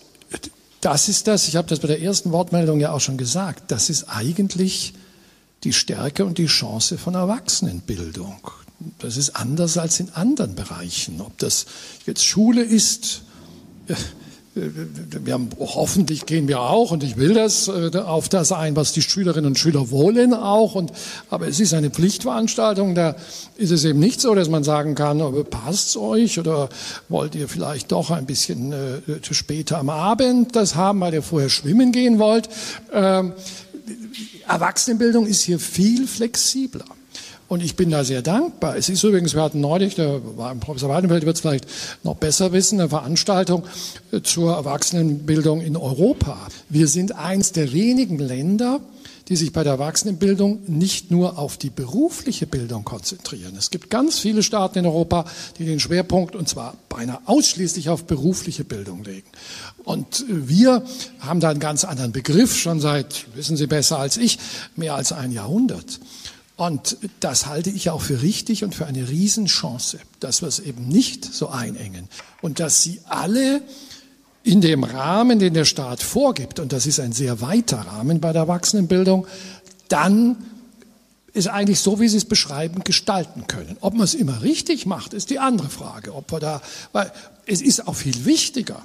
das ist das, ich habe das bei der ersten Wortmeldung ja auch schon gesagt, das ist eigentlich die Stärke und die Chance von Erwachsenenbildung. Das ist anders als in anderen Bereichen. Ob das jetzt Schule ist, wir haben, hoffentlich gehen wir auch, und ich will das, äh, auf das ein, was die Schülerinnen und Schüler wollen auch. Und, aber es ist eine Pflichtveranstaltung, da ist es eben nicht so, dass man sagen kann, passt's euch oder wollt ihr vielleicht doch ein bisschen äh, später am Abend das haben, weil ihr vorher schwimmen gehen wollt. Ähm, Erwachsenenbildung ist hier viel flexibler. Und ich bin da sehr dankbar. Es ist übrigens, wir hatten neulich, der Professor Weidenfeld wird es vielleicht noch besser wissen, eine Veranstaltung äh, zur Erwachsenenbildung in Europa. Wir sind eins der wenigen Länder, die sich bei der Erwachsenenbildung nicht nur auf die berufliche Bildung konzentrieren. Es gibt ganz viele Staaten in Europa, die den Schwerpunkt, und zwar beinahe ausschließlich auf berufliche Bildung legen. Und äh, wir haben da einen ganz anderen Begriff, schon seit, wissen Sie besser als ich, mehr als ein Jahrhundert. Und das halte ich auch für richtig und für eine Riesenchance, dass wir es eben nicht so einengen und dass sie alle in dem Rahmen, den der Staat vorgibt, und das ist ein sehr weiter Rahmen bei der Erwachsenenbildung, dann ist eigentlich so, wie Sie es beschreiben, gestalten können. Ob man es immer richtig macht, ist die andere Frage. Ob wir da, weil es ist auch viel wichtiger,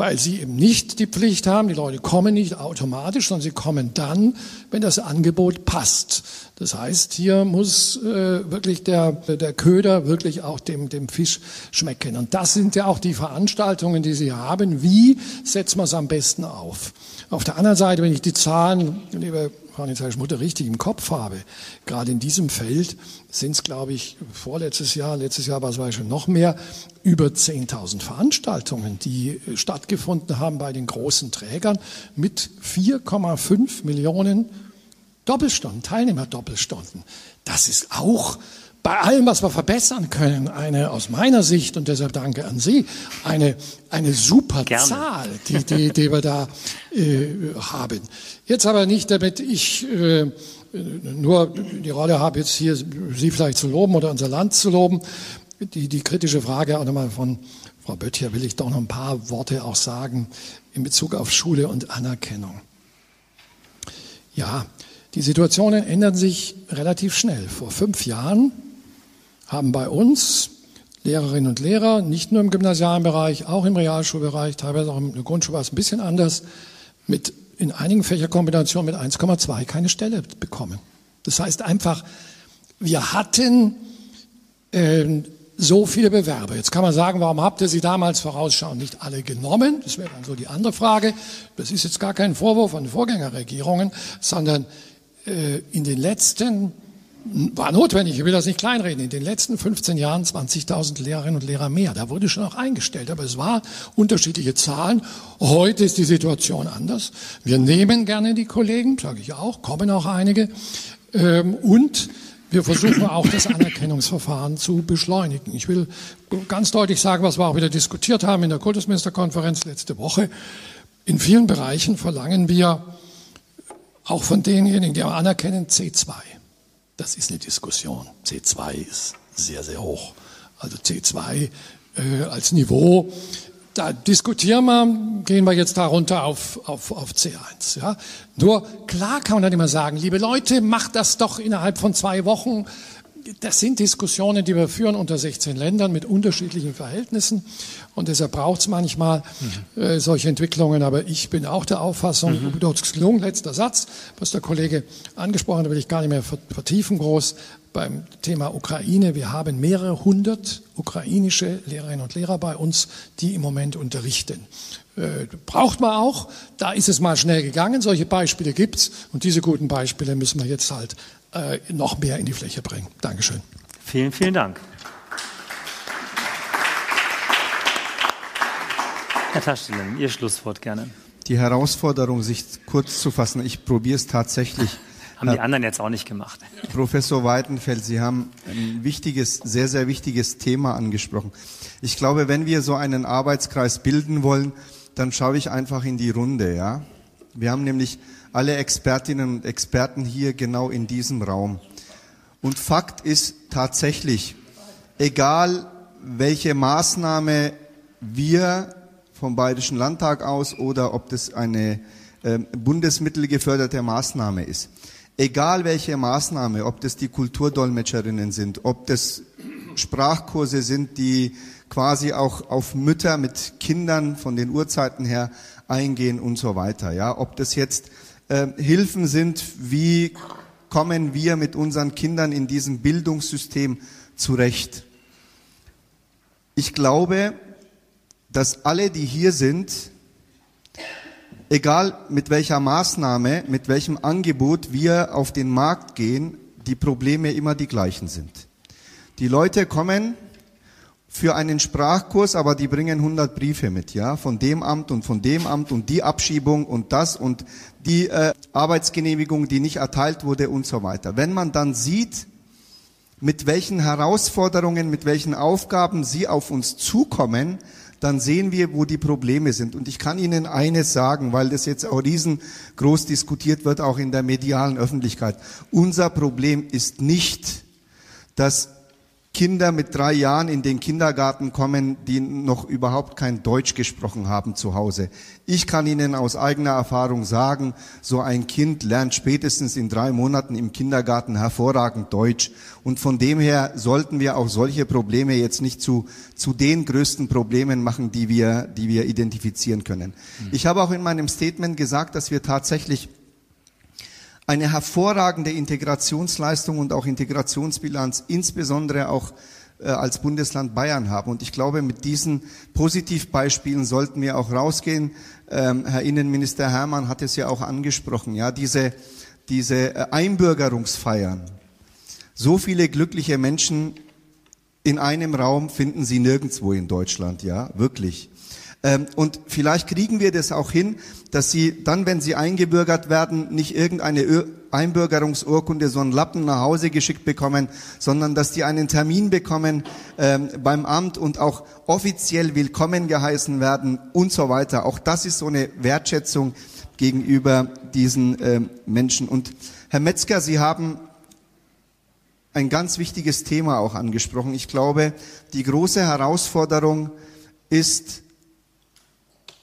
weil sie eben nicht die Pflicht haben, die Leute kommen nicht automatisch, sondern sie kommen dann, wenn das Angebot passt. Das heißt, hier muss äh, wirklich der, der Köder wirklich auch dem, dem Fisch schmecken. Und das sind ja auch die Veranstaltungen, die Sie haben. Wie setzen wir es am besten auf? Auf der anderen Seite, wenn ich die Zahlen, liebe Mutter, richtig im Kopf habe, gerade in diesem Feld sind es, glaube ich, vorletztes Jahr, letztes Jahr war es wahrscheinlich noch mehr, über 10.000 Veranstaltungen, die stattgefunden haben bei den großen Trägern mit 4,5 Millionen Doppelstunden, Teilnehmerdoppelstunden. Das ist auch bei allem, was wir verbessern können, eine aus meiner Sicht, und deshalb danke an Sie, eine, eine super Gerne. Zahl, die, die, die wir da äh, haben. Jetzt aber nicht, damit ich äh, nur die Rolle habe, jetzt hier Sie vielleicht zu loben oder unser Land zu loben. Die, die kritische Frage auch nochmal von Frau Böttcher will ich doch noch ein paar Worte auch sagen in Bezug auf Schule und Anerkennung. Ja, die Situationen ändern sich relativ schnell. Vor fünf Jahren haben bei uns Lehrerinnen und Lehrer, nicht nur im gymnasialen Bereich, auch im Realschulbereich, teilweise auch in der Grundschule war es ein bisschen anders, mit in einigen Fächerkombinationen mit 1,2 keine Stelle bekommen. Das heißt einfach, wir hatten äh, so viele Bewerber. Jetzt kann man sagen, warum habt ihr sie damals vorausschauend nicht alle genommen? Das wäre dann so die andere Frage. Das ist jetzt gar kein Vorwurf an Vorgängerregierungen, sondern äh, in den letzten war notwendig, ich will das nicht kleinreden, in den letzten 15 Jahren 20.000 Lehrerinnen und Lehrer mehr. Da wurde schon auch eingestellt, aber es war unterschiedliche Zahlen. Heute ist die Situation anders. Wir nehmen gerne die Kollegen, sage ich auch, kommen auch einige. Ähm, und wir versuchen auch das Anerkennungsverfahren zu beschleunigen. Ich will ganz deutlich sagen, was wir auch wieder diskutiert haben in der Kultusministerkonferenz letzte Woche. In vielen Bereichen verlangen wir auch von denjenigen, die anerkennen, C2. Das ist eine Diskussion. C2 ist sehr, sehr hoch. Also C2 äh, als Niveau da diskutieren wir, gehen wir jetzt darunter auf, auf, auf C1. Ja? Nur klar kann man dann immer sagen, liebe Leute, macht das doch innerhalb von zwei Wochen. Das sind Diskussionen, die wir führen unter 16 Ländern mit unterschiedlichen Verhältnissen. Und deshalb braucht es manchmal mhm. äh, solche Entwicklungen. Aber ich bin auch der Auffassung, mhm. dort gelungen, letzter Satz, was der Kollege angesprochen hat, will ich gar nicht mehr vertiefen groß beim Thema Ukraine. Wir haben mehrere hundert ukrainische Lehrerinnen und Lehrer bei uns, die im Moment unterrichten. Äh, braucht man auch. Da ist es mal schnell gegangen. Solche Beispiele gibt's und diese guten Beispiele müssen wir jetzt halt äh, noch mehr in die Fläche bringen. Dankeschön. Vielen, vielen Dank. Herr Taschinen, Ihr Schlusswort gerne. Die Herausforderung, sich kurz zu fassen, ich probiere es tatsächlich haben die anderen jetzt auch nicht gemacht. Professor Weidenfeld, Sie haben ein wichtiges, sehr, sehr wichtiges Thema angesprochen. Ich glaube, wenn wir so einen Arbeitskreis bilden wollen, dann schaue ich einfach in die Runde, ja. Wir haben nämlich alle Expertinnen und Experten hier genau in diesem Raum. Und Fakt ist tatsächlich, egal welche Maßnahme wir vom Bayerischen Landtag aus oder ob das eine äh, bundesmittelgeförderte Maßnahme ist egal welche Maßnahme, ob das die Kulturdolmetscherinnen sind, ob das Sprachkurse sind, die quasi auch auf Mütter mit Kindern von den Urzeiten her eingehen und so weiter. Ja, ob das jetzt äh, Hilfen sind, wie kommen wir mit unseren Kindern in diesem Bildungssystem zurecht? Ich glaube, dass alle, die hier sind, egal mit welcher Maßnahme, mit welchem Angebot wir auf den Markt gehen, die Probleme immer die gleichen sind. Die Leute kommen für einen Sprachkurs, aber die bringen 100 Briefe mit, ja, von dem Amt und von dem Amt und die Abschiebung und das und die äh, Arbeitsgenehmigung, die nicht erteilt wurde und so weiter. Wenn man dann sieht, mit welchen Herausforderungen, mit welchen Aufgaben sie auf uns zukommen, dann sehen wir, wo die Probleme sind. Und ich kann Ihnen eines sagen, weil das jetzt auch riesengroß diskutiert wird, auch in der medialen Öffentlichkeit. Unser Problem ist nicht, dass Kinder mit drei Jahren in den Kindergarten kommen, die noch überhaupt kein Deutsch gesprochen haben zu Hause. Ich kann Ihnen aus eigener Erfahrung sagen, so ein Kind lernt spätestens in drei Monaten im Kindergarten hervorragend Deutsch. Und von dem her sollten wir auch solche Probleme jetzt nicht zu, zu den größten Problemen machen, die wir, die wir identifizieren können. Mhm. Ich habe auch in meinem Statement gesagt, dass wir tatsächlich eine hervorragende Integrationsleistung und auch Integrationsbilanz, insbesondere auch äh, als Bundesland Bayern haben. Und ich glaube, mit diesen Positivbeispielen sollten wir auch rausgehen. Ähm, Herr Innenminister Hermann hat es ja auch angesprochen, ja, diese, diese äh, Einbürgerungsfeiern. So viele glückliche Menschen in einem Raum finden Sie nirgendwo in Deutschland, ja, wirklich. Ähm, und vielleicht kriegen wir das auch hin, dass sie dann, wenn sie eingebürgert werden, nicht irgendeine Einbürgerungsurkunde, so einen Lappen nach Hause geschickt bekommen, sondern dass die einen Termin bekommen ähm, beim Amt und auch offiziell willkommen geheißen werden und so weiter. Auch das ist so eine Wertschätzung gegenüber diesen ähm, Menschen. Und Herr Metzger, Sie haben ein ganz wichtiges Thema auch angesprochen. Ich glaube, die große Herausforderung ist,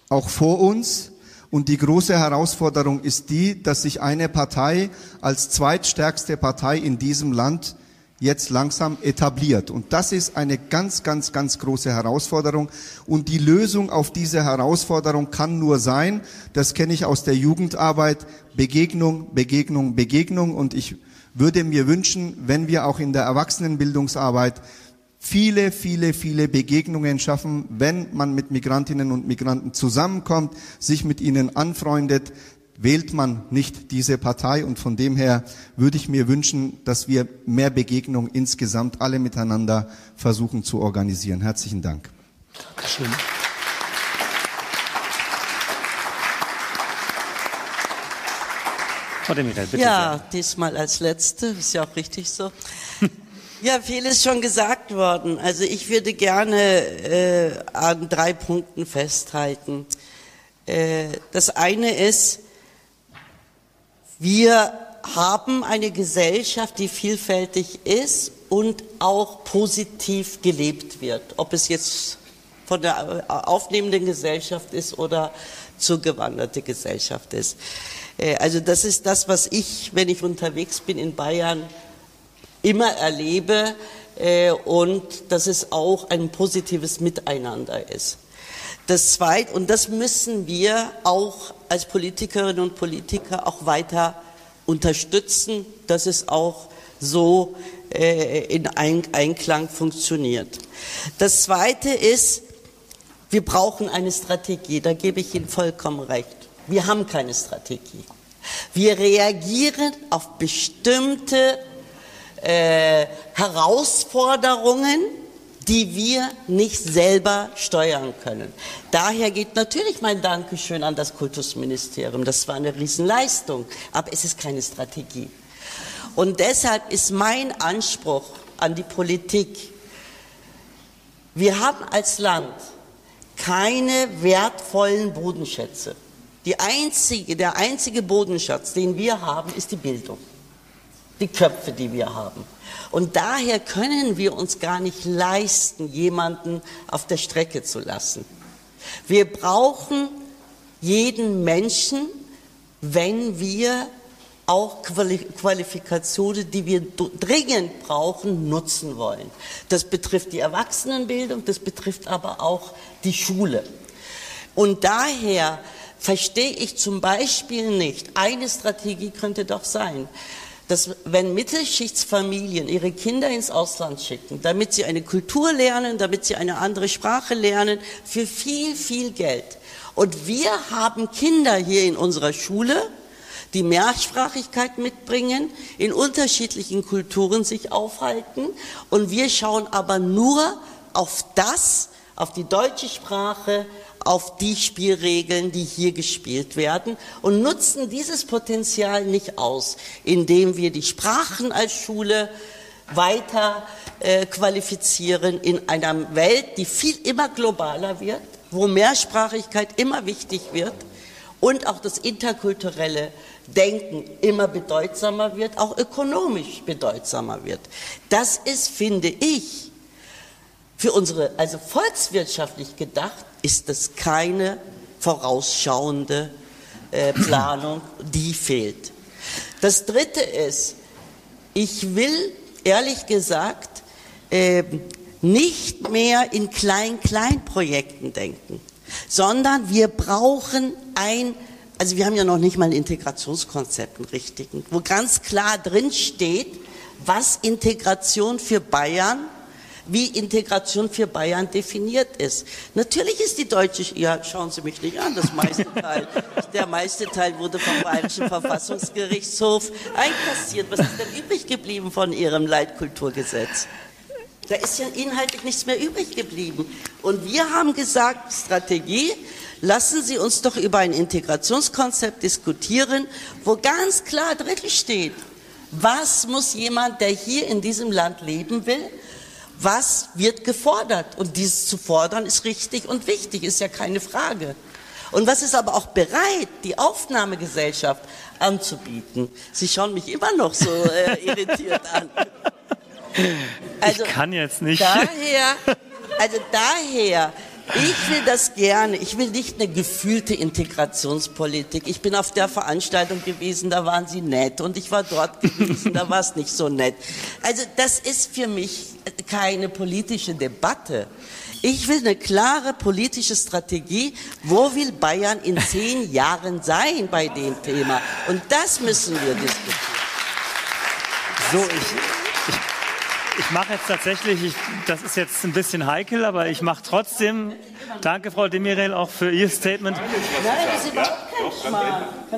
auch vor uns. Und die große Herausforderung ist die, dass sich eine Partei als zweitstärkste Partei in diesem Land jetzt langsam etabliert. Und das ist eine ganz, ganz, ganz große Herausforderung. Und die Lösung auf diese Herausforderung kann nur sein, das kenne ich aus der Jugendarbeit, Begegnung, Begegnung, Begegnung. Und ich würde mir wünschen, wenn wir auch in der Erwachsenenbildungsarbeit viele, viele, viele Begegnungen schaffen, wenn man mit Migrantinnen und Migranten zusammenkommt, sich mit ihnen anfreundet, wählt man nicht diese Partei. Und von dem her würde ich mir wünschen, dass wir mehr Begegnungen insgesamt alle miteinander versuchen zu organisieren. Herzlichen Dank. Dankeschön. Frau Demirel, bitte. Ja, sehr. diesmal als Letzte, ist ja auch richtig so. Ja, viel ist schon gesagt worden. Also ich würde gerne äh, an drei Punkten festhalten. Äh, das eine ist, wir haben eine Gesellschaft, die vielfältig ist und auch positiv gelebt wird. Ob es jetzt von der aufnehmenden Gesellschaft ist oder zugewanderte Gesellschaft ist. Äh, also das ist das, was ich, wenn ich unterwegs bin in Bayern, immer erlebe äh, und dass es auch ein positives Miteinander ist. Das Zweite, und das müssen wir auch als Politikerinnen und Politiker auch weiter unterstützen, dass es auch so äh, in Einklang funktioniert. Das Zweite ist, wir brauchen eine Strategie, da gebe ich Ihnen vollkommen recht. Wir haben keine Strategie. Wir reagieren auf bestimmte äh, Herausforderungen, die wir nicht selber steuern können. Daher geht natürlich mein Dankeschön an das Kultusministerium. Das war eine Riesenleistung, aber es ist keine Strategie. Und deshalb ist mein Anspruch an die Politik, wir haben als Land keine wertvollen Bodenschätze. Einzige, der einzige Bodenschatz, den wir haben, ist die Bildung. Die Köpfe, die wir haben. Und daher können wir uns gar nicht leisten, jemanden auf der Strecke zu lassen. Wir brauchen jeden Menschen, wenn wir auch Qualifikationen, die wir dringend brauchen, nutzen wollen. Das betrifft die Erwachsenenbildung, das betrifft aber auch die Schule. Und daher verstehe ich zum Beispiel nicht, eine Strategie könnte doch sein, dass wenn Mittelschichtsfamilien ihre Kinder ins Ausland schicken, damit sie eine Kultur lernen, damit sie eine andere Sprache lernen, für viel, viel Geld. Und wir haben Kinder hier in unserer Schule, die Mehrsprachigkeit mitbringen, in unterschiedlichen Kulturen sich aufhalten. Und wir schauen aber nur auf das, auf die deutsche Sprache, auf die Spielregeln, die hier gespielt werden und nutzen dieses Potenzial nicht aus, indem wir die Sprachen als Schule weiter äh, qualifizieren in einer Welt, die viel immer globaler wird, wo Mehrsprachigkeit immer wichtig wird und auch das interkulturelle Denken immer bedeutsamer wird, auch ökonomisch bedeutsamer wird. Das ist, finde ich, für unsere, also volkswirtschaftlich gedacht, ist das keine vorausschauende äh, *clears throat* Planung, die fehlt. Das Dritte ist, ich will ehrlich gesagt äh, nicht mehr in Klein-Klein-Projekten denken, sondern wir brauchen ein, also wir haben ja noch nicht mal ein Integrationskonzept, ein richtigen, wo ganz klar drin steht, was Integration für Bayern wie Integration für Bayern definiert ist. Natürlich ist die deutsche, ja, schauen Sie mich nicht an, das meiste *laughs* Teil, der meiste Teil wurde vom Bayerischen Verfassungsgerichtshof einkassiert. Was ist denn übrig geblieben von Ihrem Leitkulturgesetz? Da ist ja inhaltlich nichts mehr übrig geblieben. Und wir haben gesagt, Strategie, lassen Sie uns doch über ein Integrationskonzept diskutieren, wo ganz klar drin steht, was muss jemand, der hier in diesem Land leben will, was wird gefordert? Und dies zu fordern ist richtig und wichtig, ist ja keine Frage. Und was ist aber auch bereit, die Aufnahmegesellschaft anzubieten? Sie schauen mich immer noch so äh, *laughs* irritiert an. Also, ich kann jetzt nicht. Daher, also daher ich will das gerne. Ich will nicht eine gefühlte Integrationspolitik. Ich bin auf der Veranstaltung gewesen, da waren sie nett. Und ich war dort gewesen, da war es nicht so nett. Also das ist für mich keine politische Debatte. Ich will eine klare politische Strategie. Wo will Bayern in zehn Jahren sein bei dem Thema? Und das müssen wir diskutieren. So, ich, ich mache jetzt tatsächlich, ich, das ist jetzt ein bisschen heikel, aber ich mache trotzdem, danke Frau Demirel auch für Ihr Statement. Nein,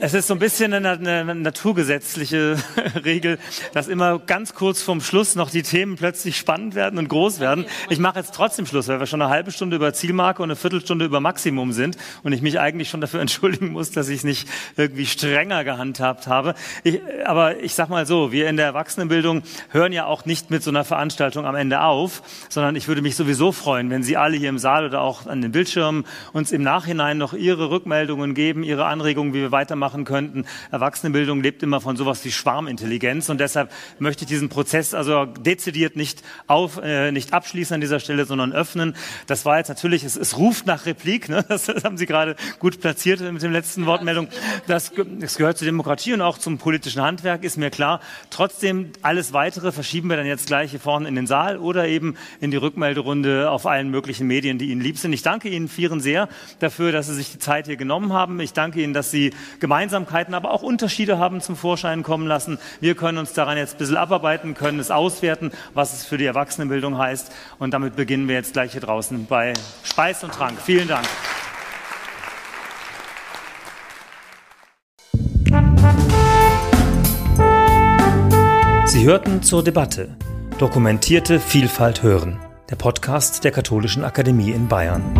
Es ist so ein bisschen eine, eine naturgesetzliche *laughs* Regel, dass immer ganz kurz vorm Schluss noch die Themen plötzlich spannend werden und groß werden. Ich mache jetzt trotzdem Schluss, weil wir schon eine halbe Stunde über Zielmarke und eine Viertelstunde über Maximum sind und ich mich eigentlich schon dafür *laughs* entschuldigen muss, dass ich es nicht irgendwie strenger gehandhabt habe. Ich, aber ich sag mal so, wir in der Erwachsenenbildung hören ja auch nicht mit so einer Veranstaltung am Ende auf, sondern ich würde mich sowieso freuen, wenn Sie alle hier im Saal oder auch an den Bildschirmen uns im Nachhinein noch Ihre Rückmeldungen geben, Ihre Anregungen, wie wir weitermachen könnten. Erwachsenenbildung lebt immer von sowas wie Schwarmintelligenz und deshalb möchte ich diesen Prozess also dezidiert nicht auf, äh, nicht abschließen an dieser Stelle, sondern öffnen. Das war jetzt natürlich, es, es ruft nach Replik, ne? das, das haben Sie gerade gut platziert mit dem letzten Wortmeldung. Das, das gehört zur Demokratie und auch zum politischen Handwerk, ist mir klar. Trotzdem, alles weitere verschieben wir dann jetzt gleich hier vorne in den Saal oder eben in die Rückmelderunde auf allen möglichen Medien, die Ihnen lieb sind. Ich danke Ihnen vieren sehr dafür, dass Sie sich die Zeit hier genommen haben. Ich danke Ihnen, dass Sie Gemeinsamkeiten, aber auch Unterschiede haben zum Vorschein kommen lassen. Wir können uns daran jetzt ein bisschen abarbeiten, können es auswerten, was es für die Erwachsenenbildung heißt. Und damit beginnen wir jetzt gleich hier draußen bei Speis und Trank. Vielen Dank. Sie hörten zur Debatte Dokumentierte Vielfalt hören, der Podcast der Katholischen Akademie in Bayern.